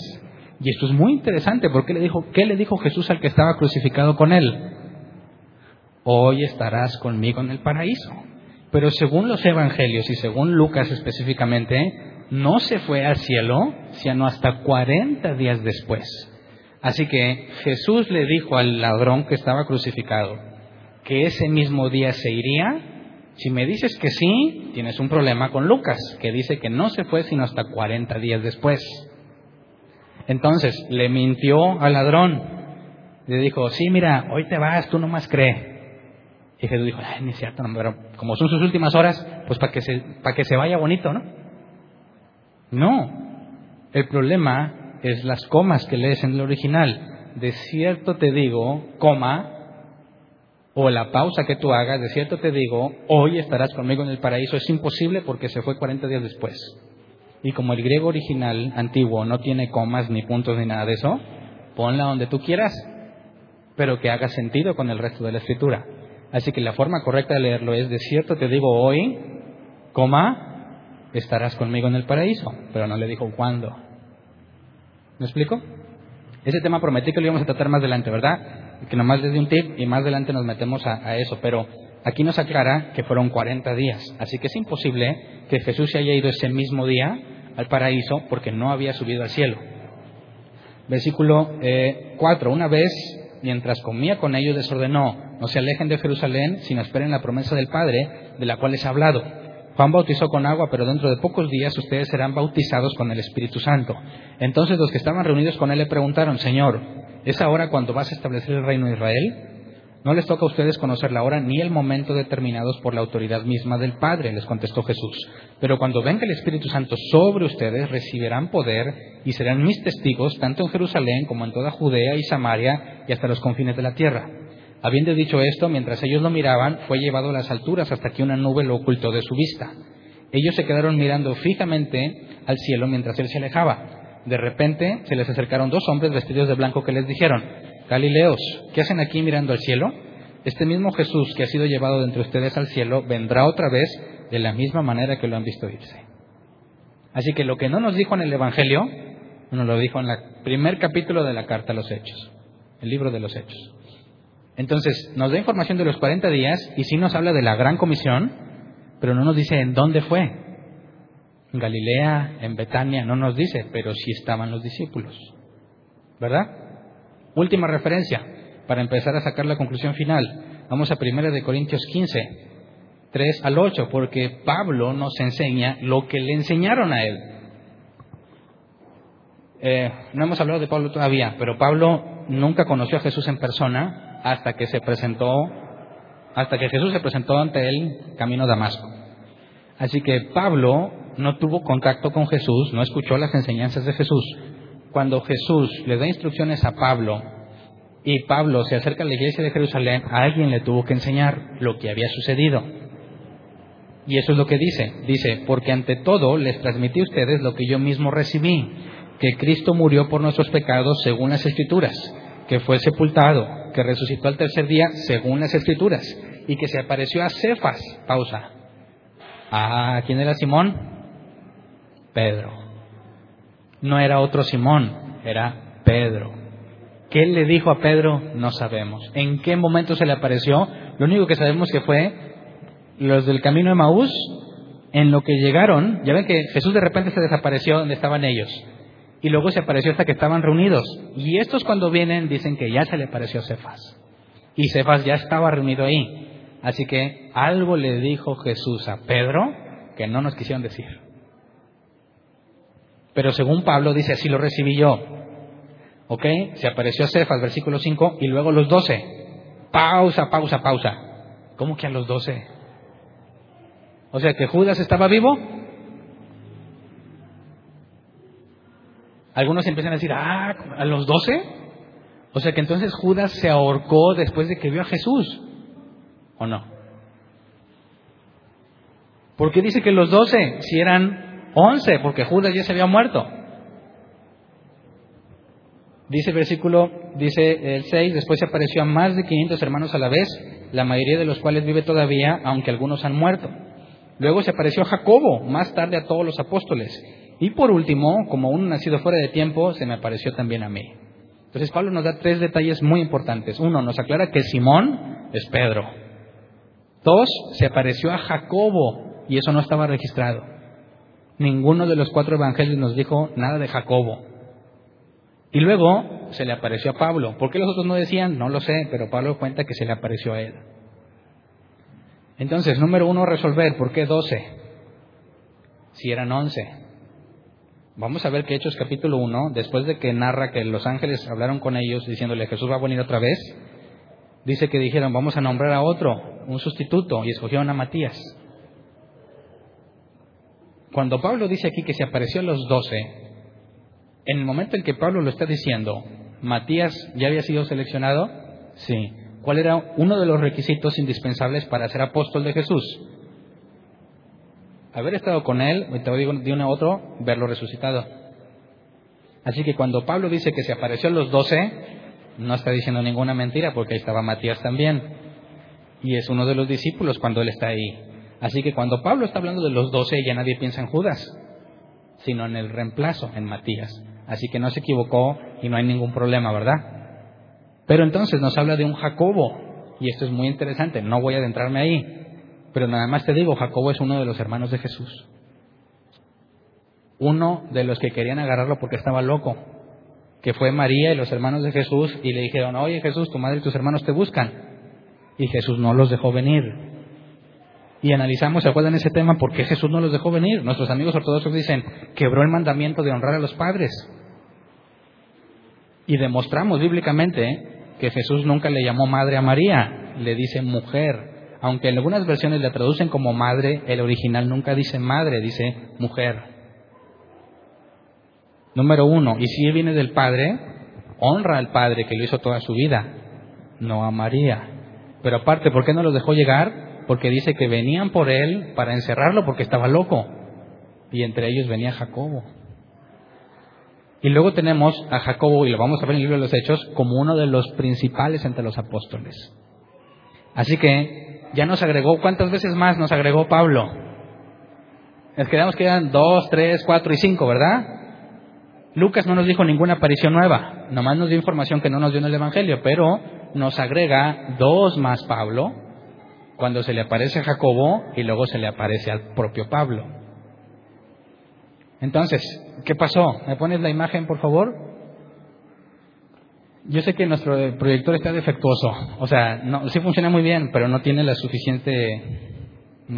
Y esto es muy interesante porque le dijo, ¿qué le dijo Jesús al que estaba crucificado con él? Hoy estarás conmigo en el paraíso. Pero según los evangelios y según Lucas específicamente, no se fue al cielo, sino hasta 40 días después. Así que Jesús le dijo al ladrón que estaba crucificado que ese mismo día se iría si me dices que sí, tienes un problema con Lucas, que dice que no se fue sino hasta 40 días después. Entonces, le mintió al ladrón. Le dijo, sí, mira, hoy te vas, tú nomás cree. Y Jesús dijo, ay, ni cierto, pero como son sus últimas horas, pues para que, se, para que se vaya bonito, ¿no? No. El problema es las comas que lees en el original. De cierto te digo, coma, o la pausa que tú hagas, de cierto te digo, hoy estarás conmigo en el paraíso, es imposible porque se fue 40 días después. Y como el griego original antiguo no tiene comas ni puntos ni nada de eso, ponla donde tú quieras, pero que haga sentido con el resto de la escritura. Así que la forma correcta de leerlo es, de cierto te digo hoy, coma, estarás conmigo en el paraíso, pero no le dijo cuándo. ¿Me explico? Ese tema prometí que lo íbamos a tratar más adelante, ¿verdad? Que nomás les di un tip y más adelante nos metemos a, eso, pero aquí nos aclara que fueron 40 días, así que es imposible que Jesús se haya ido ese mismo día al paraíso porque no había subido al cielo. Versículo 4. Eh, Una vez, mientras comía con ellos, les ordenó, no se alejen de Jerusalén, sino esperen la promesa del Padre, de la cual les ha hablado. Juan bautizó con agua, pero dentro de pocos días ustedes serán bautizados con el Espíritu Santo. Entonces los que estaban reunidos con él le preguntaron, Señor, ¿Es ahora cuando vas a establecer el reino de Israel? No les toca a ustedes conocer la hora ni el momento determinados por la autoridad misma del Padre, les contestó Jesús. Pero cuando venga el Espíritu Santo sobre ustedes, recibirán poder y serán mis testigos tanto en Jerusalén como en toda Judea y Samaria y hasta los confines de la tierra. Habiendo dicho esto, mientras ellos lo miraban, fue llevado a las alturas hasta que una nube lo ocultó de su vista. Ellos se quedaron mirando fijamente al cielo mientras él se alejaba. De repente se les acercaron dos hombres vestidos de blanco que les dijeron, Galileos, ¿qué hacen aquí mirando al cielo? este mismo Jesús que ha sido llevado de entre ustedes al cielo vendrá otra vez de la misma manera que lo han visto irse. Así que lo que no nos dijo en el Evangelio, nos lo dijo en el primer capítulo de la carta a los Hechos, el libro de los Hechos. Entonces, nos da información de los 40 días y sí nos habla de la gran comisión, pero no nos dice en dónde fue. En Galilea, en Betania, no nos dice, pero sí estaban los discípulos. ¿Verdad? Última referencia, para empezar a sacar la conclusión final. Vamos a 1 de Corintios 15, 3 al 8, porque Pablo nos enseña lo que le enseñaron a él. Eh, no hemos hablado de Pablo todavía, pero Pablo nunca conoció a Jesús en persona, hasta que se presentó, hasta que Jesús se presentó ante él camino a Damasco. Así que Pablo no tuvo contacto con Jesús, no escuchó las enseñanzas de Jesús. Cuando Jesús le da instrucciones a Pablo y Pablo se acerca a la iglesia de Jerusalén, a alguien le tuvo que enseñar lo que había sucedido. Y eso es lo que dice. Dice, porque ante todo les transmití a ustedes lo que yo mismo recibí, que Cristo murió por nuestros pecados según las escrituras, que fue sepultado, que resucitó al tercer día según las escrituras y que se apareció a Cefas. Pausa. Ah, ¿quién era Simón? Pedro. No era otro Simón, era Pedro. ¿Qué le dijo a Pedro? No sabemos. ¿En qué momento se le apareció? Lo único que sabemos que fue los del camino de Maús, en lo que llegaron, ya ven que Jesús de repente se desapareció donde estaban ellos y luego se apareció hasta que estaban reunidos. Y estos cuando vienen dicen que ya se le apareció Cefas. Y Cefas ya estaba reunido ahí. Así que algo le dijo Jesús a Pedro que no nos quisieron decir. Pero según Pablo dice, así lo recibí yo. ¿Ok? Se apareció Cefas, versículo 5, y luego los doce. Pausa, pausa, pausa. ¿Cómo que a los doce? O sea que Judas estaba vivo Algunos empiezan a decir, ah, a los doce. O sea que entonces Judas se ahorcó después de que vio a Jesús. ¿O no? ¿Por qué dice que los doce? Si eran once, porque Judas ya se había muerto. Dice el versículo, dice el 6, después se apareció a más de 500 hermanos a la vez, la mayoría de los cuales vive todavía, aunque algunos han muerto. Luego se apareció a Jacobo, más tarde a todos los apóstoles. Y por último, como un nacido fuera de tiempo, se me apareció también a mí. Entonces Pablo nos da tres detalles muy importantes. Uno, nos aclara que Simón es Pedro. Dos, se apareció a Jacobo y eso no estaba registrado. Ninguno de los cuatro evangelios nos dijo nada de Jacobo. Y luego se le apareció a Pablo. ¿Por qué los otros no decían? No lo sé, pero Pablo cuenta que se le apareció a él. Entonces, número uno, resolver. ¿Por qué doce? Si eran once. Vamos a ver que Hechos capítulo 1, después de que narra que los ángeles hablaron con ellos diciéndole Jesús va a venir otra vez, dice que dijeron vamos a nombrar a otro, un sustituto, y escogieron a Matías. Cuando Pablo dice aquí que se apareció a los doce, en el momento en que Pablo lo está diciendo, ¿Matías ya había sido seleccionado? Sí. ¿Cuál era uno de los requisitos indispensables para ser apóstol de Jesús? Haber estado con él, te digo de uno a otro, verlo resucitado. Así que cuando Pablo dice que se apareció a los doce, no está diciendo ninguna mentira, porque ahí estaba Matías también. Y es uno de los discípulos cuando él está ahí. Así que cuando Pablo está hablando de los doce, ya nadie piensa en Judas, sino en el reemplazo, en Matías. Así que no se equivocó y no hay ningún problema, ¿verdad? Pero entonces nos habla de un Jacobo, y esto es muy interesante, no voy a adentrarme ahí. Pero nada más te digo, Jacobo es uno de los hermanos de Jesús. Uno de los que querían agarrarlo porque estaba loco, que fue María y los hermanos de Jesús y le dijeron, oye Jesús, tu madre y tus hermanos te buscan. Y Jesús no los dejó venir. Y analizamos, ¿se acuerdan ese tema? ¿Por qué Jesús no los dejó venir? Nuestros amigos ortodoxos dicen, quebró el mandamiento de honrar a los padres. Y demostramos bíblicamente que Jesús nunca le llamó madre a María, le dice mujer aunque en algunas versiones la traducen como madre, el original nunca dice madre, dice mujer. Número uno, y si viene del Padre, honra al Padre que lo hizo toda su vida, no a María. Pero aparte, ¿por qué no los dejó llegar? Porque dice que venían por él para encerrarlo porque estaba loco. Y entre ellos venía Jacobo. Y luego tenemos a Jacobo, y lo vamos a ver en el libro de los Hechos, como uno de los principales entre los apóstoles. Así que ya nos agregó, ¿cuántas veces más nos agregó Pablo? Nos quedamos que eran dos, tres, cuatro y cinco, ¿verdad? Lucas no nos dijo ninguna aparición nueva, nomás nos dio información que no nos dio en el Evangelio, pero nos agrega dos más Pablo, cuando se le aparece a Jacobo y luego se le aparece al propio Pablo. Entonces, ¿qué pasó? ¿Me pones la imagen, por favor? Yo sé que nuestro proyector está defectuoso, o sea, no, sí funciona muy bien, pero no tiene la suficiente,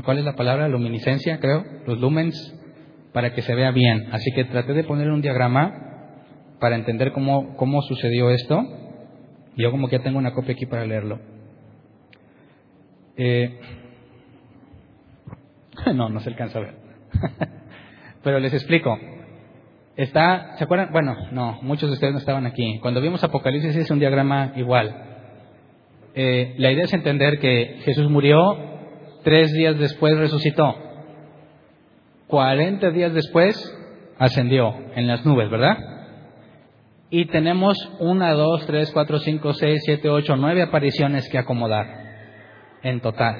¿cuál es la palabra? Luminiscencia, creo, los lumens, para que se vea bien. Así que traté de poner un diagrama para entender cómo, cómo sucedió esto. Yo como que ya tengo una copia aquí para leerlo. Eh, no, no se alcanza a ver. Pero les explico. Está, ¿se acuerdan? Bueno, no, muchos de ustedes no estaban aquí. Cuando vimos Apocalipsis es un diagrama igual. Eh, la idea es entender que Jesús murió, tres días después resucitó, cuarenta días después ascendió en las nubes, ¿verdad? Y tenemos una, dos, tres, cuatro, cinco, seis, siete, ocho, nueve apariciones que acomodar en total.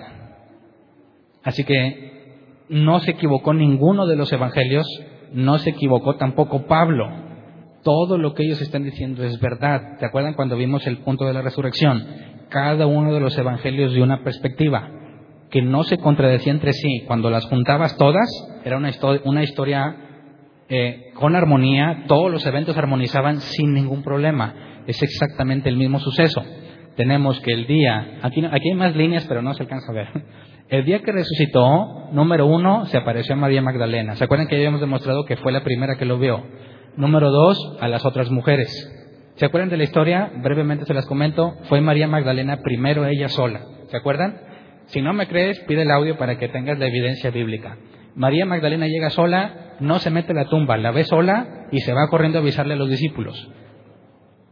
Así que no se equivocó ninguno de los evangelios no se equivocó tampoco Pablo. Todo lo que ellos están diciendo es verdad. ¿Te acuerdan cuando vimos el punto de la resurrección? Cada uno de los evangelios de una perspectiva que no se contradecía entre sí. Cuando las juntabas todas, era una, historia eh, con armonía, todos los eventos armonizaban sin ningún problema. Es exactamente el mismo suceso. Tenemos que el día, aquí, aquí hay más líneas, pero no se alcanza a ver. El día que resucitó, número uno, se apareció a María Magdalena. ¿Se acuerdan que ya habíamos demostrado que fue la primera que lo vio? Número dos, a las otras mujeres. ¿Se acuerdan de la historia? Brevemente se las comento. Fue María Magdalena primero ella sola. ¿Se acuerdan? Si no me crees, pide el audio para que tengas la evidencia bíblica. María Magdalena llega sola, no se mete en la tumba, la ve sola y se va corriendo a avisarle a los discípulos.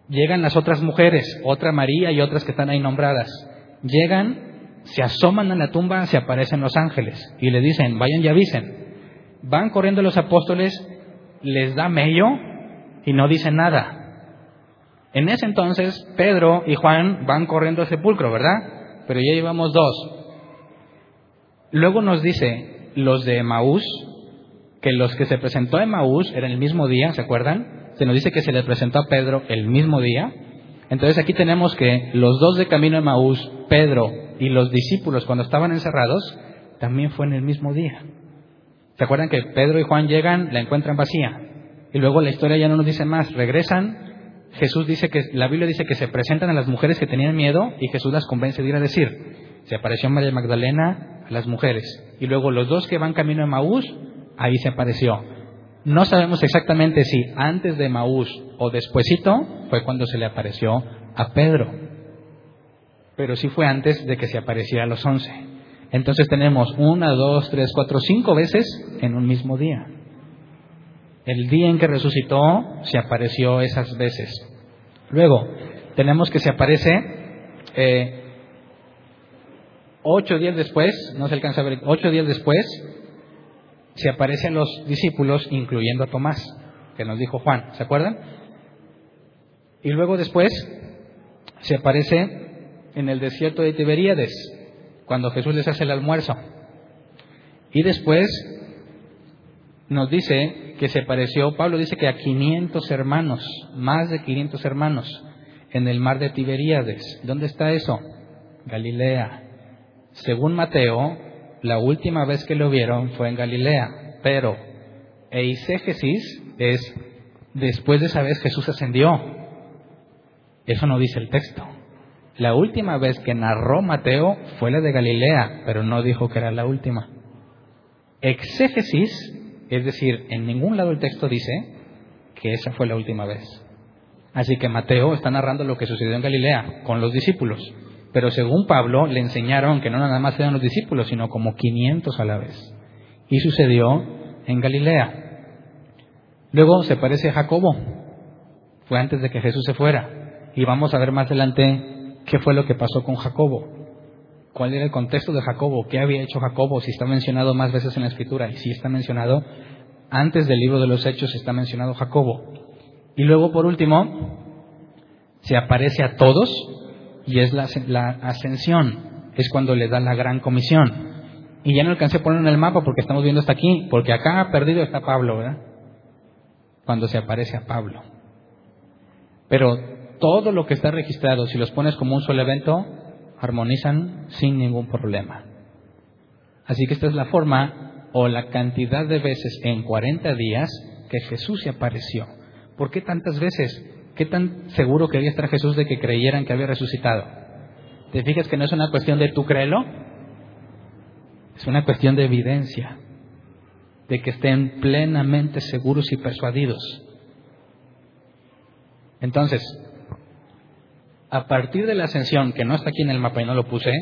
Llegan las otras mujeres, otra María y otras que están ahí nombradas. Llegan se asoman a la tumba, se aparecen los ángeles y le dicen, vayan y avisen. Van corriendo los apóstoles, les da medio y no dicen nada. En ese entonces, Pedro y Juan van corriendo al sepulcro, ¿verdad? Pero ya llevamos dos. Luego nos dice los de Emaús, que los que se presentó a Emaús eran el mismo día, ¿se acuerdan? Se nos dice que se le presentó a Pedro el mismo día. Entonces aquí tenemos que los dos de camino a Emaús, Pedro y los discípulos cuando estaban encerrados, también fue en el mismo día. ¿Se acuerdan que Pedro y Juan llegan, la encuentran vacía? Y luego la historia ya no nos dice más, regresan, Jesús dice que, la Biblia dice que se presentan a las mujeres que tenían miedo y Jesús las convence de ir a decir. Se apareció María Magdalena a las mujeres. Y luego los dos que van camino a Maús, ahí se apareció. No sabemos exactamente si antes de Maús o despuesito fue cuando se le apareció a Pedro pero sí fue antes de que se apareciera a los once. Entonces tenemos una, dos, tres, cuatro, cinco veces en un mismo día. El día en que resucitó se apareció esas veces. Luego tenemos que se aparece eh, ocho días después, no se alcanza a ver, ocho días después se aparece a los discípulos, incluyendo a Tomás, que nos dijo Juan, ¿se acuerdan? Y luego después se aparece en el desierto de Tiberíades, cuando Jesús les hace el almuerzo. Y después nos dice que se pareció, Pablo dice que a 500 hermanos, más de 500 hermanos, en el mar de Tiberíades. ¿Dónde está eso? Galilea. Según Mateo, la última vez que lo vieron fue en Galilea, pero eisegesis es después de esa vez Jesús ascendió. Eso no dice el texto. La última vez que narró Mateo fue la de Galilea, pero no dijo que era la última. Exégesis, es decir, en ningún lado el texto dice que esa fue la última vez. Así que Mateo está narrando lo que sucedió en Galilea con los discípulos. Pero según Pablo, le enseñaron que no nada más eran los discípulos, sino como 500 a la vez. Y sucedió en Galilea. Luego se parece a Jacobo. Fue antes de que Jesús se fuera. Y vamos a ver más adelante qué fue lo que pasó con Jacobo, cuál era el contexto de Jacobo, qué había hecho Jacobo, si está mencionado más veces en la escritura, y si está mencionado antes del libro de los Hechos está mencionado Jacobo. Y luego, por último, se aparece a todos y es la, ascensión. es cuando le da la gran comisión. Y ya no alcancé a poner en el mapa porque estamos viendo hasta aquí, porque acá perdido está Pablo, ¿verdad? Cuando se aparece a Pablo. Pero todo lo que está registrado, si los pones como un solo evento, armonizan sin ningún problema. Así que esta es la forma o la cantidad de veces en 40 días que Jesús se apareció. ¿Por qué tantas veces? ¿Qué tan seguro quería estar Jesús de que creyeran que había resucitado? ¿Te fijas que no es una cuestión de tú créelo? Es una cuestión de evidencia, de que estén plenamente seguros y persuadidos. Entonces, a partir de la ascensión, que no está aquí en el mapa y no lo puse,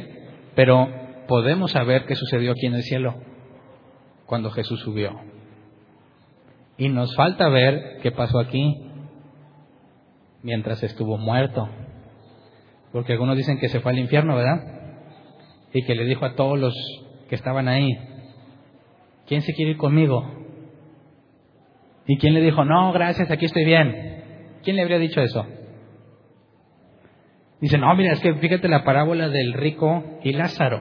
pero podemos saber qué sucedió aquí en el cielo cuando Jesús subió. Y nos falta ver qué pasó aquí mientras estuvo muerto. Porque algunos dicen que se fue al infierno, ¿verdad? Y que le dijo a todos los que estaban ahí, ¿quién se quiere ir conmigo? ¿Y quién le dijo, no, gracias, aquí estoy bien? ¿Quién le habría dicho eso? Dice, no, mira, es que fíjate la parábola del rico y Lázaro.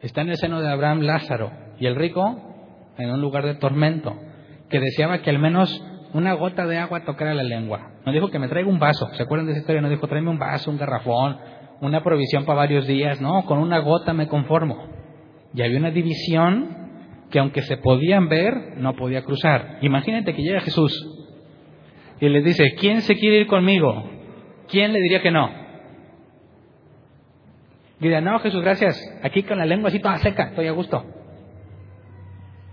Está en el seno de Abraham Lázaro y el rico en un lugar de tormento, que deseaba que al menos una gota de agua tocara la lengua. No dijo que me traiga un vaso, ¿se acuerdan de esa historia? No dijo, tráeme un vaso, un garrafón, una provisión para varios días. No, con una gota me conformo. Y había una división que aunque se podían ver, no podía cruzar. Imagínate que llega Jesús y les dice, ¿quién se quiere ir conmigo? ¿Quién le diría que no? Diría, no, Jesús, gracias. Aquí con la lengua así toda seca, estoy a gusto.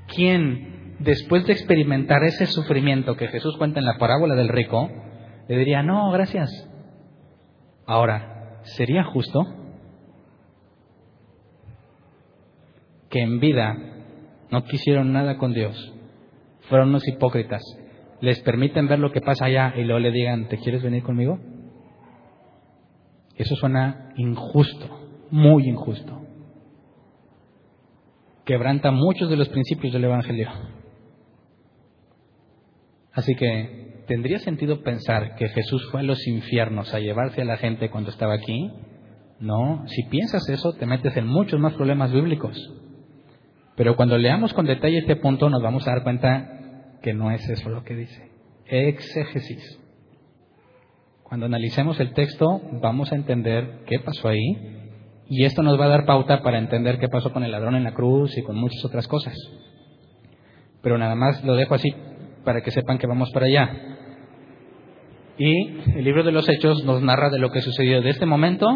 ¿Quién, después de experimentar ese sufrimiento que Jesús cuenta en la parábola del rico, le diría, no, gracias? Ahora, ¿sería justo que en vida no quisieron nada con Dios? Fueron unos hipócritas. Les permiten ver lo que pasa allá y luego le digan, ¿te quieres venir conmigo? Eso suena injusto, muy injusto. Quebranta muchos de los principios del Evangelio. Así que, ¿tendría sentido pensar que Jesús fue a los infiernos a llevarse a la gente cuando estaba aquí? No, si piensas eso, te metes en muchos más problemas bíblicos. Pero cuando leamos con detalle este punto, nos vamos a dar cuenta que no es eso lo que dice. Exégesis. Cuando analicemos el texto vamos a entender qué pasó ahí y esto nos va a dar pauta para entender qué pasó con el ladrón en la cruz y con muchas otras cosas. Pero nada más lo dejo así para que sepan que vamos para allá. Y el libro de los Hechos nos narra de lo que sucedió de este momento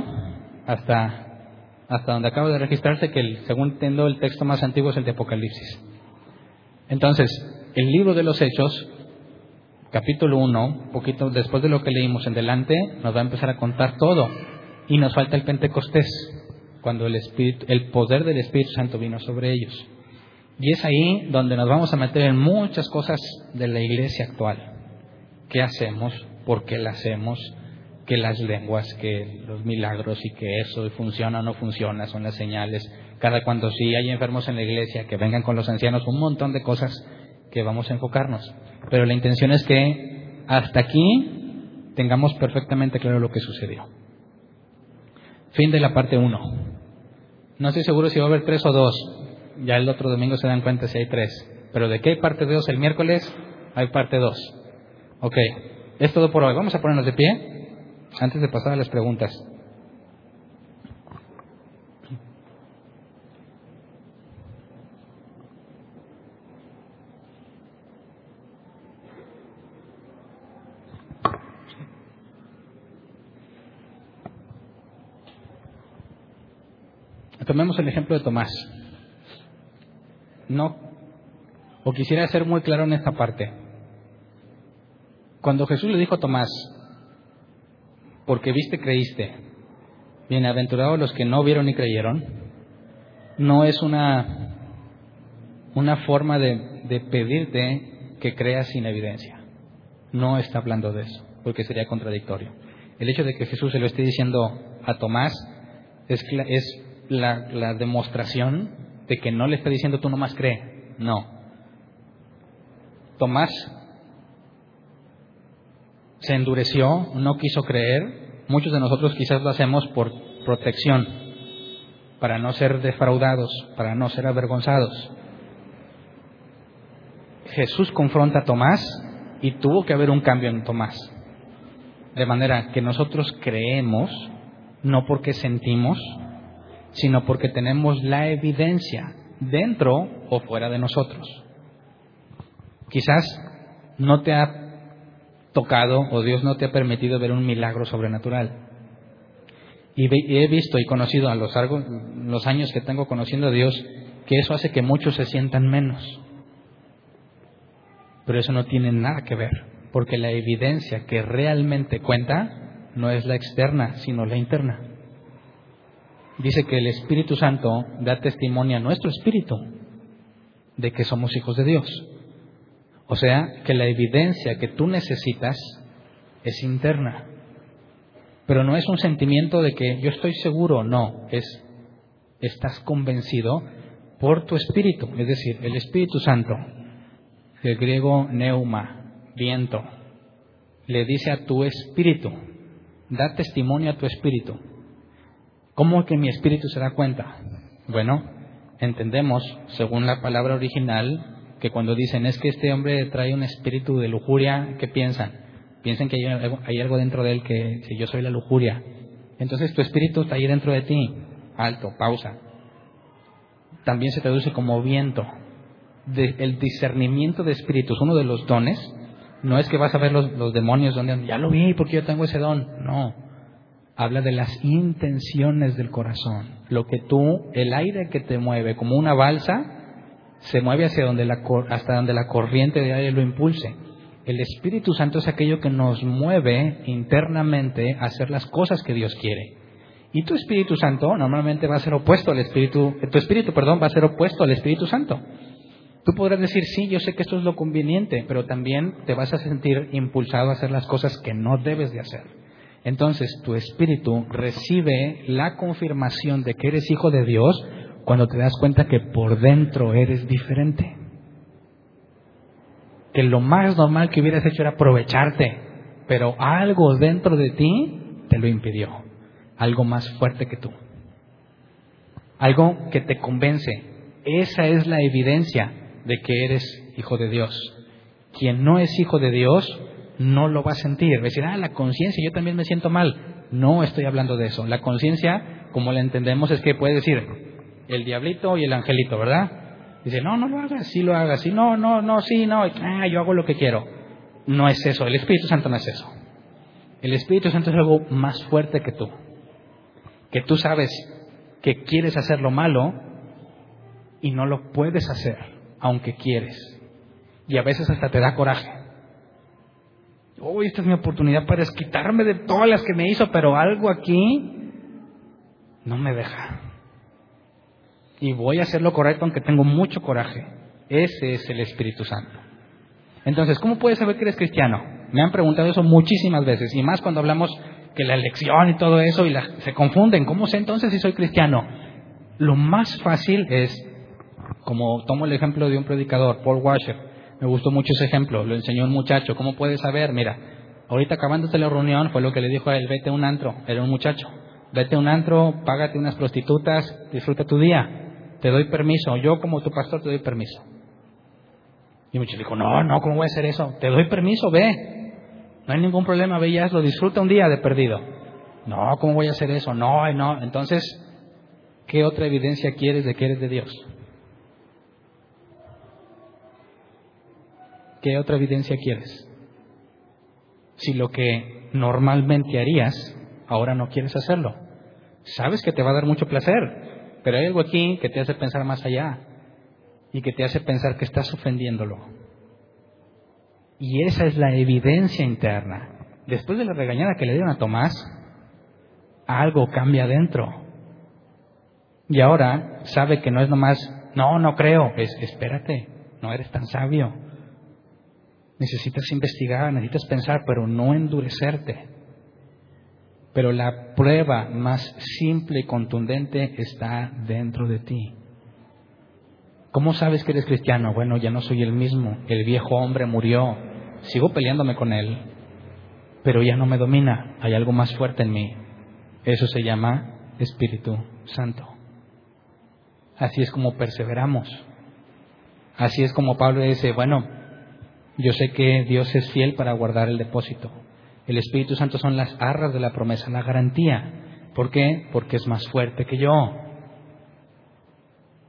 hasta, hasta donde acaba de registrarse, que según entiendo el texto más antiguo es el de Apocalipsis. Entonces, el libro de los Hechos capítulo 1, poquito después de lo que leímos en delante, nos va a empezar a contar todo. Y nos falta el Pentecostés, cuando el, Espíritu, el poder del Espíritu Santo vino sobre ellos. Y es ahí donde nos vamos a meter en muchas cosas de la iglesia actual. ¿Qué hacemos? ¿Por qué la hacemos? Que las lenguas, que los milagros y que eso funciona o no funciona, son las señales. Cada cuando sí hay enfermos en la iglesia, que vengan con los ancianos, un montón de cosas que vamos a enfocarnos. Pero la intención es que hasta aquí tengamos perfectamente claro lo que sucedió. Fin de la parte 1. No estoy seguro si va a haber tres o dos. Ya el otro domingo se dan cuenta si hay tres. Pero de qué hay parte 2 el miércoles, hay parte 2. Ok, es todo por hoy. Vamos a ponernos de pie antes de pasar a las preguntas. Tomemos el ejemplo de Tomás. No, o quisiera ser muy claro en esta parte. Cuando Jesús le dijo a Tomás, porque viste, creíste, bienaventurados los que no vieron y creyeron, no es una, una forma de, pedirte que creas sin evidencia. No está hablando de eso, porque sería contradictorio. El hecho de que Jesús se lo esté diciendo a Tomás es, es la, demostración de que no le está diciendo tú nomás cree. No. Tomás se endureció, no quiso creer. Muchos de nosotros quizás lo hacemos por protección. para no ser defraudados, para no ser avergonzados. Jesús confronta a Tomás y tuvo que haber un cambio en Tomás. De manera que nosotros creemos, no porque sentimos, sino porque tenemos la evidencia dentro o fuera de nosotros. Quizás no te ha tocado o Dios no te ha permitido ver un milagro sobrenatural. Y he visto y conocido a los, los años que tengo conociendo a Dios que eso hace que muchos se sientan menos. Pero eso no tiene nada que ver, porque la evidencia que realmente cuenta no es la externa, sino la interna. Dice que el Espíritu Santo da testimonio a nuestro espíritu de que somos hijos de Dios. O sea, que la evidencia que tú necesitas es interna. Pero no es un sentimiento de que yo estoy seguro, no, es estás convencido por tu espíritu, es decir, el Espíritu Santo, el griego neuma, viento, le dice a tu espíritu, da testimonio a tu espíritu. ¿Cómo que mi espíritu se da cuenta? Bueno, entendemos, según la palabra original, que cuando dicen es que este hombre trae un espíritu de lujuria, ¿qué piensan? Piensen que hay algo, dentro de él que si yo soy la lujuria. Entonces tu espíritu está ahí dentro de ti. Alto, pausa. También se traduce como viento. el discernimiento de espíritus, uno de los dones, no es que vas a ver los, demonios donde ya lo vi porque yo tengo ese don. No. Habla de las intenciones del corazón. Lo que tú, el aire que te mueve como una balsa, se mueve hacia donde la, hasta donde la corriente de aire lo impulse. El Espíritu Santo es aquello que nos mueve internamente a hacer las cosas que Dios quiere. Y tu Espíritu Santo normalmente va a ser opuesto al Espíritu, tu Espíritu, perdón, va a ser opuesto al Espíritu Santo. Tú podrás decir, sí, yo sé que esto es lo conveniente, pero también te vas a sentir impulsado a hacer las cosas que no debes de hacer. Entonces, tu espíritu recibe la confirmación de que eres hijo de Dios cuando te das cuenta que por dentro eres diferente que lo más normal que hubieras hecho era aprovecharte, pero algo dentro de ti te lo impidió, algo más fuerte que tú, algo que te convence. Esa es la evidencia de que eres hijo de Dios. Quien no es hijo de Dios no lo va a sentir. Va a decir, ah, la conciencia, yo también me siento mal. No estoy hablando de eso. La conciencia, como la entendemos, es que puede decir el diablito y el angelito, ¿verdad? Dice, no, no lo hagas, sí lo hagas, sí, no, no, no, sí, no, ah, yo hago lo que quiero. No es eso, el Espíritu Santo no es eso. El Espíritu Santo es algo más fuerte que tú. Que tú sabes que quieres hacer lo malo y no lo puedes hacer, aunque quieres. Y a veces hasta te da coraje. Uy, esta es mi oportunidad para desquitarme de todas las que me hizo, pero algo aquí no me deja y voy a hacer lo correcto aunque tengo mucho coraje. Ese es el Espíritu Santo. Entonces, ¿cómo puedes saber que eres cristiano? Me han preguntado eso muchísimas veces, y más cuando hablamos que la elección y todo eso, y se confunden. ¿Cómo sé entonces si soy cristiano? Lo más fácil es, como tomo el ejemplo de un predicador, Paul Washer, me gustó mucho ese ejemplo, lo enseñó un muchacho. ¿Cómo puedes saber? Mira, ahorita acabándose la reunión fue lo que le dijo a él, vete a un antro, era un muchacho. Vete a un antro, págate unas prostitutas, disfruta tu día te doy permiso, yo como tu pastor te doy permiso. Y muchos dijo, no, no, ¿cómo voy a hacer eso? Te doy permiso, ve. No hay ningún problema, ve y hazlo, disfruta un día de perdido. No, ¿cómo voy a hacer eso? No, no. Entonces, ¿qué otra evidencia quieres de que eres de Dios? ¿Qué otra evidencia quieres? Si lo que normalmente harías, ahora no quieres hacerlo. Sabes que te va a dar mucho placer, pero hay algo aquí que te hace pensar más allá y que te hace pensar que estás ofendiéndolo. Y esa es la evidencia interna. Después de la regañada que le dieron a Tomás, algo cambia adentro. Y ahora sabe que no es nomás, no, no creo, es, espérate, no eres tan sabio. Necesitas investigar, necesitas pensar, pero no endurecerte. Pero la prueba más simple y contundente está dentro de ti. ¿Cómo sabes que eres cristiano? Bueno, ya no soy el mismo. El viejo hombre murió. Sigo peleándome con él. Pero ya no me domina. Hay algo más fuerte en mí. Eso se llama Espíritu Santo. Así es como perseveramos. Así es como Pablo dice, bueno, yo sé que Dios es fiel para guardar el depósito. El Espíritu Santo son las arras de la promesa, la garantía. ¿Por qué? Porque es más fuerte que yo.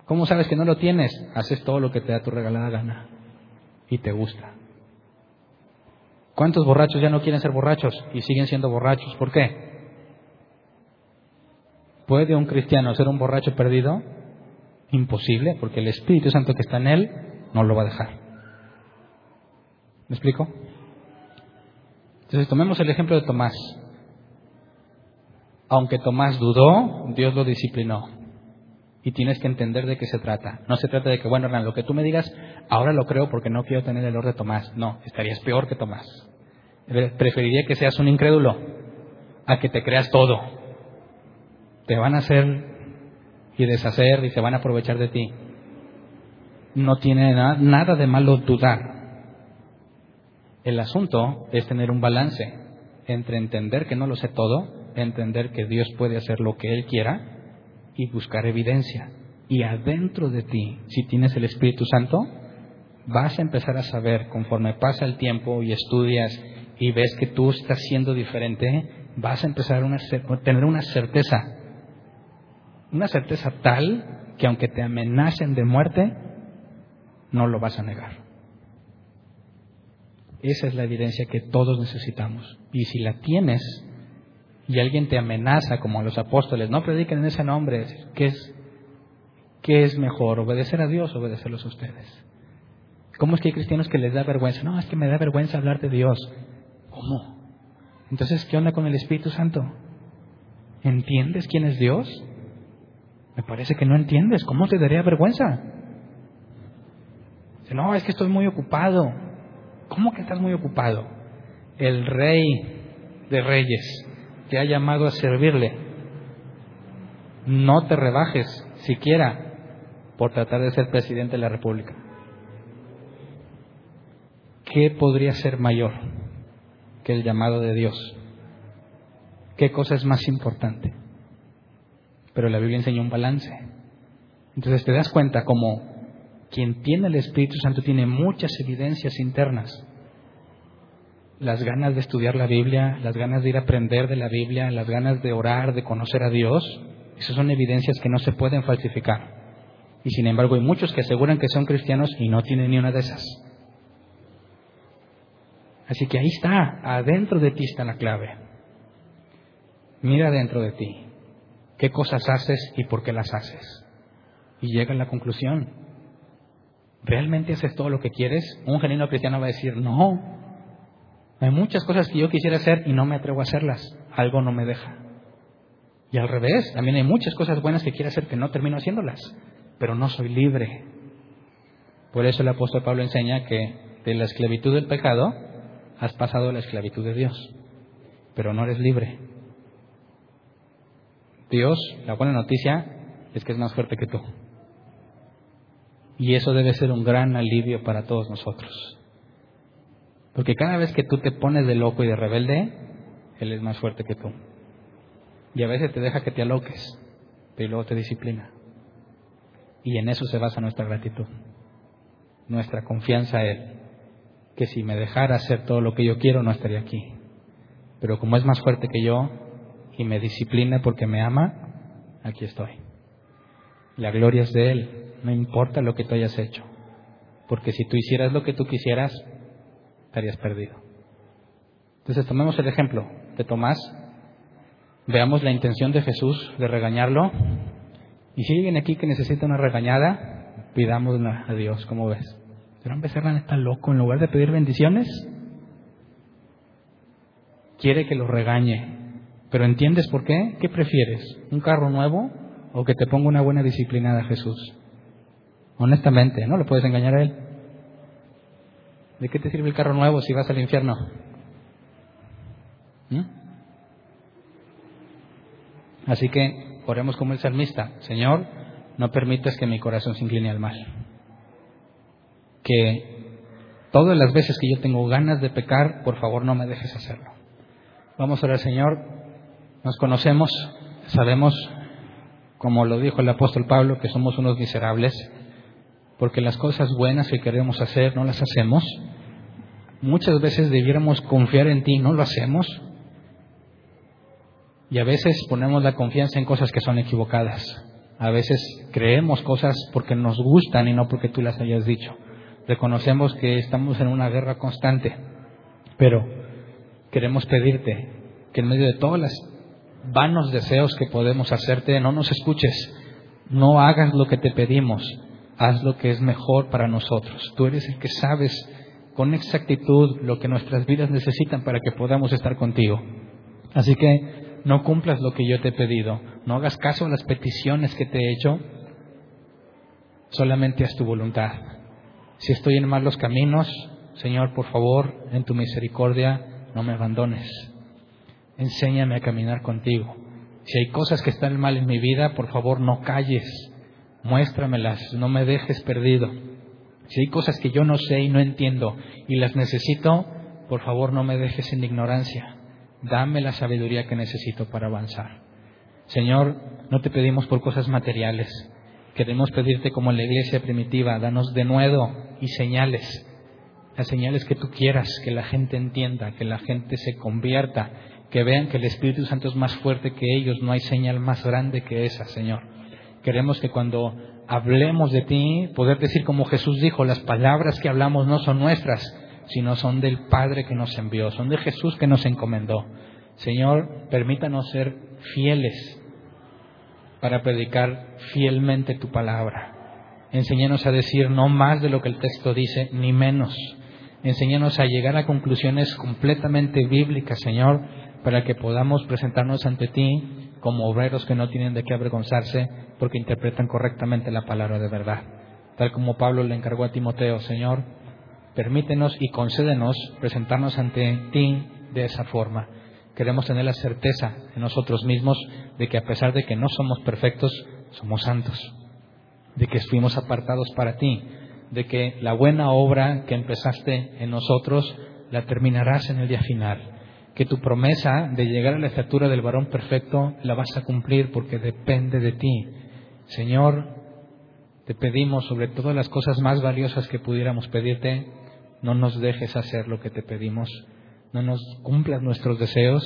¿Cómo sabes que no lo tienes? Haces todo lo que te da tu regalada gana y te gusta. ¿Cuántos borrachos ya no quieren ser borrachos y siguen siendo borrachos? ¿Por qué? ¿Puede un cristiano ser un borracho perdido? Imposible, porque el Espíritu Santo que está en él no lo va a dejar. ¿Me explico? Entonces tomemos el ejemplo de Tomás. Aunque Tomás dudó, Dios lo disciplinó. Y tienes que entender de qué se trata. No se trata de que, bueno, lo que tú me digas, ahora lo creo porque no quiero tener el error de Tomás. No, estarías peor que Tomás. Preferiría que seas un incrédulo a que te creas todo. Te van a hacer y deshacer y se van a aprovechar de ti. No tiene nada de malo dudar. El asunto es tener un balance entre entender que no lo sé todo, entender que Dios puede hacer lo que Él quiera y buscar evidencia. Y adentro de ti, si tienes el Espíritu Santo, vas a empezar a saber, conforme pasa el tiempo y estudias y ves que tú estás siendo diferente, vas a empezar a tener una certeza, una certeza tal que aunque te amenacen de muerte, no lo vas a negar. Esa es la evidencia que todos necesitamos. Y si la tienes y alguien te amenaza, como los apóstoles, no prediquen en ese nombre, ¿qué es, qué es mejor? ¿Obedecer a Dios o obedecerlos a ustedes? ¿Cómo es que hay cristianos que les da vergüenza? No, es que me da vergüenza hablar de Dios. ¿Cómo? Entonces, ¿qué onda con el Espíritu Santo? ¿Entiendes quién es Dios? Me parece que no entiendes. ¿Cómo te daría vergüenza? No, es que estoy muy ocupado. ¿Cómo que estás muy ocupado? El rey de reyes te ha llamado a servirle. No te rebajes siquiera por tratar de ser presidente de la República. ¿Qué podría ser mayor que el llamado de Dios? ¿Qué cosa es más importante? Pero la Biblia enseña un balance. Entonces te das cuenta como quien tiene el Espíritu Santo tiene muchas evidencias internas. Las ganas de estudiar la Biblia, las ganas de ir a aprender de la Biblia, las ganas de orar, de conocer a Dios, esas son evidencias que no se pueden falsificar. Y sin embargo hay muchos que aseguran que son cristianos y no tienen ni una de esas. Así que ahí está, adentro de ti está la clave. Mira dentro de ti qué cosas haces y por qué las haces. Y llega a la conclusión, ¿realmente haces todo lo que quieres? Un genuino cristiano va a decir, no, hay muchas cosas que yo quisiera hacer y no me atrevo a hacerlas, algo no me deja. Y al revés, también hay muchas cosas buenas que quiero hacer que no termino haciéndolas, pero no soy libre. Por eso el apóstol Pablo enseña que de la esclavitud del pecado has pasado a la esclavitud de Dios, pero no eres libre. Dios, la buena noticia es que es más fuerte que tú. Y eso debe ser un gran alivio para todos nosotros. Porque cada vez que tú te pones de loco y de rebelde, Él es más fuerte que tú. Y a veces te deja que te aloques, pero luego te disciplina. Y en eso se basa nuestra gratitud, nuestra confianza a Él. Que si me dejara hacer todo lo que yo quiero, no estaría aquí. Pero como es más fuerte que yo y me disciplina porque me ama, aquí estoy. La gloria es de Él no importa lo que tú hayas hecho. Porque si tú hicieras lo que tú quisieras, estarías perdido. Entonces tomemos el ejemplo de Tomás. Veamos la intención de Jesús de regañarlo. Y si alguien aquí que necesita una regañada, pidámosla a Dios, ¿cómo ves? ¿Serán Becerra está loco? En lugar de pedir bendiciones, quiere que lo regañe. Pero ¿entiendes por qué? ¿Qué prefieres? ¿Un carro nuevo o que te ponga una buena disciplinada Jesús? Honestamente, no le puedes engañar a él. ¿De qué te sirve el carro nuevo si vas al infierno? ¿Mm? Así que oremos como el salmista. Señor, no permitas que mi corazón se incline al mal. Que todas las veces que yo tengo ganas de pecar, por favor no me dejes hacerlo. Vamos a orar, Señor. Nos conocemos, sabemos como lo dijo el apóstol Pablo, que somos unos miserables, porque las cosas buenas que queremos hacer no las hacemos. Muchas veces debiéramos confiar en ti, no lo hacemos. Y a veces ponemos la confianza en cosas que son equivocadas. A veces creemos cosas porque nos gustan y no porque tú las hayas dicho. Reconocemos que estamos en una guerra constante, pero queremos pedirte que en medio de todos los vanos deseos que podemos hacerte, no nos escuches, no hagas lo que te pedimos, haz lo que es mejor para nosotros. Tú eres el que sabes con exactitud lo que nuestras vidas necesitan para que podamos estar contigo. Así que no cumplas lo que yo te he pedido, no hagas caso a las peticiones que te he hecho, solamente haz tu voluntad. Si estoy en malos caminos, Señor, por favor, en tu misericordia, no me abandones. Enséñame a caminar contigo. Si hay cosas que están mal en mi vida, por favor, no calles. Muéstramelas, no me dejes perdido. Si hay cosas que yo no sé y no entiendo y las necesito, por favor, no me dejes en ignorancia dame la sabiduría que necesito para avanzar. Señor, no te pedimos por cosas materiales, queremos pedirte como en la iglesia primitiva, danos de nuevo y señales, las señales que tú quieras, que la gente entienda, que la gente se convierta, que vean que el Espíritu Santo es más fuerte que ellos, no hay señal más grande que esa, Señor. Queremos que cuando hablemos de ti, poder decir como Jesús dijo, las palabras que hablamos no son nuestras, sino son del Padre que nos envió, son de Jesús que nos encomendó. Señor, permítanos ser fieles para predicar fielmente tu palabra. Enséñanos a decir no más de lo que el texto dice, ni menos. Enséñanos a llegar a conclusiones completamente bíblicas, Señor, para que podamos presentarnos ante ti como obreros que no tienen de qué avergonzarse porque interpretan correctamente la palabra de verdad. Tal como Pablo le encargó a Timoteo, Señor, Permítenos y concédenos presentarnos ante ti de esa forma. Queremos tener la certeza en nosotros mismos de que a pesar de que no somos perfectos, somos santos, de que fuimos apartados para ti, de que la buena obra que empezaste en nosotros la terminarás en el día final, que tu promesa de llegar a la estatura del varón perfecto la vas a cumplir porque depende de ti. Señor, te pedimos sobre todas las cosas más valiosas que pudiéramos pedirte, no nos dejes hacer lo que te pedimos, no nos cumplas nuestros deseos,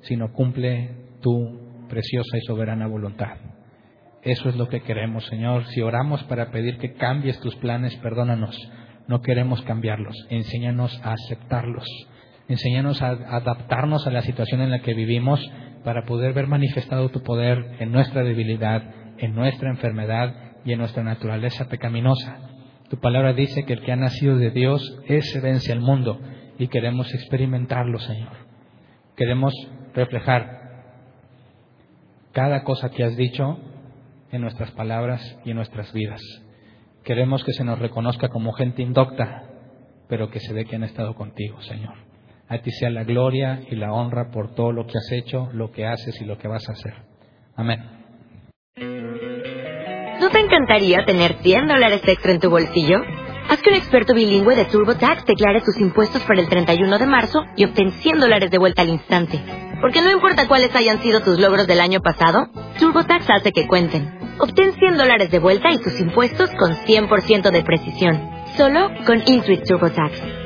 sino cumple tu preciosa y soberana voluntad. Eso es lo que queremos, Señor. Si oramos para pedir que cambies tus planes, perdónanos. No queremos cambiarlos. Enséñanos a aceptarlos. Enséñanos a adaptarnos a la situación en la que vivimos para poder ver manifestado tu poder en nuestra debilidad, en nuestra enfermedad y en nuestra naturaleza pecaminosa. Tu palabra dice que el que ha nacido de Dios, ese vence al mundo y queremos experimentarlo, Señor. Queremos reflejar cada cosa que has dicho en nuestras palabras y en nuestras vidas. Queremos que se nos reconozca como gente indocta, pero que se ve que han estado contigo, Señor. A ti sea la gloria y la honra por todo lo que has hecho, lo que haces y lo que vas a hacer. Amén. ¿No te encantaría tener 100 dólares extra en tu bolsillo? Haz que un experto bilingüe de TurboTax declare tus impuestos para el 31 de marzo y obtén 100 dólares de vuelta al instante. Porque no importa cuáles hayan sido tus logros del año pasado, TurboTax hace que cuenten. Obtén 100 dólares de vuelta y tus impuestos con 100% de precisión. Solo con Intuit TurboTax.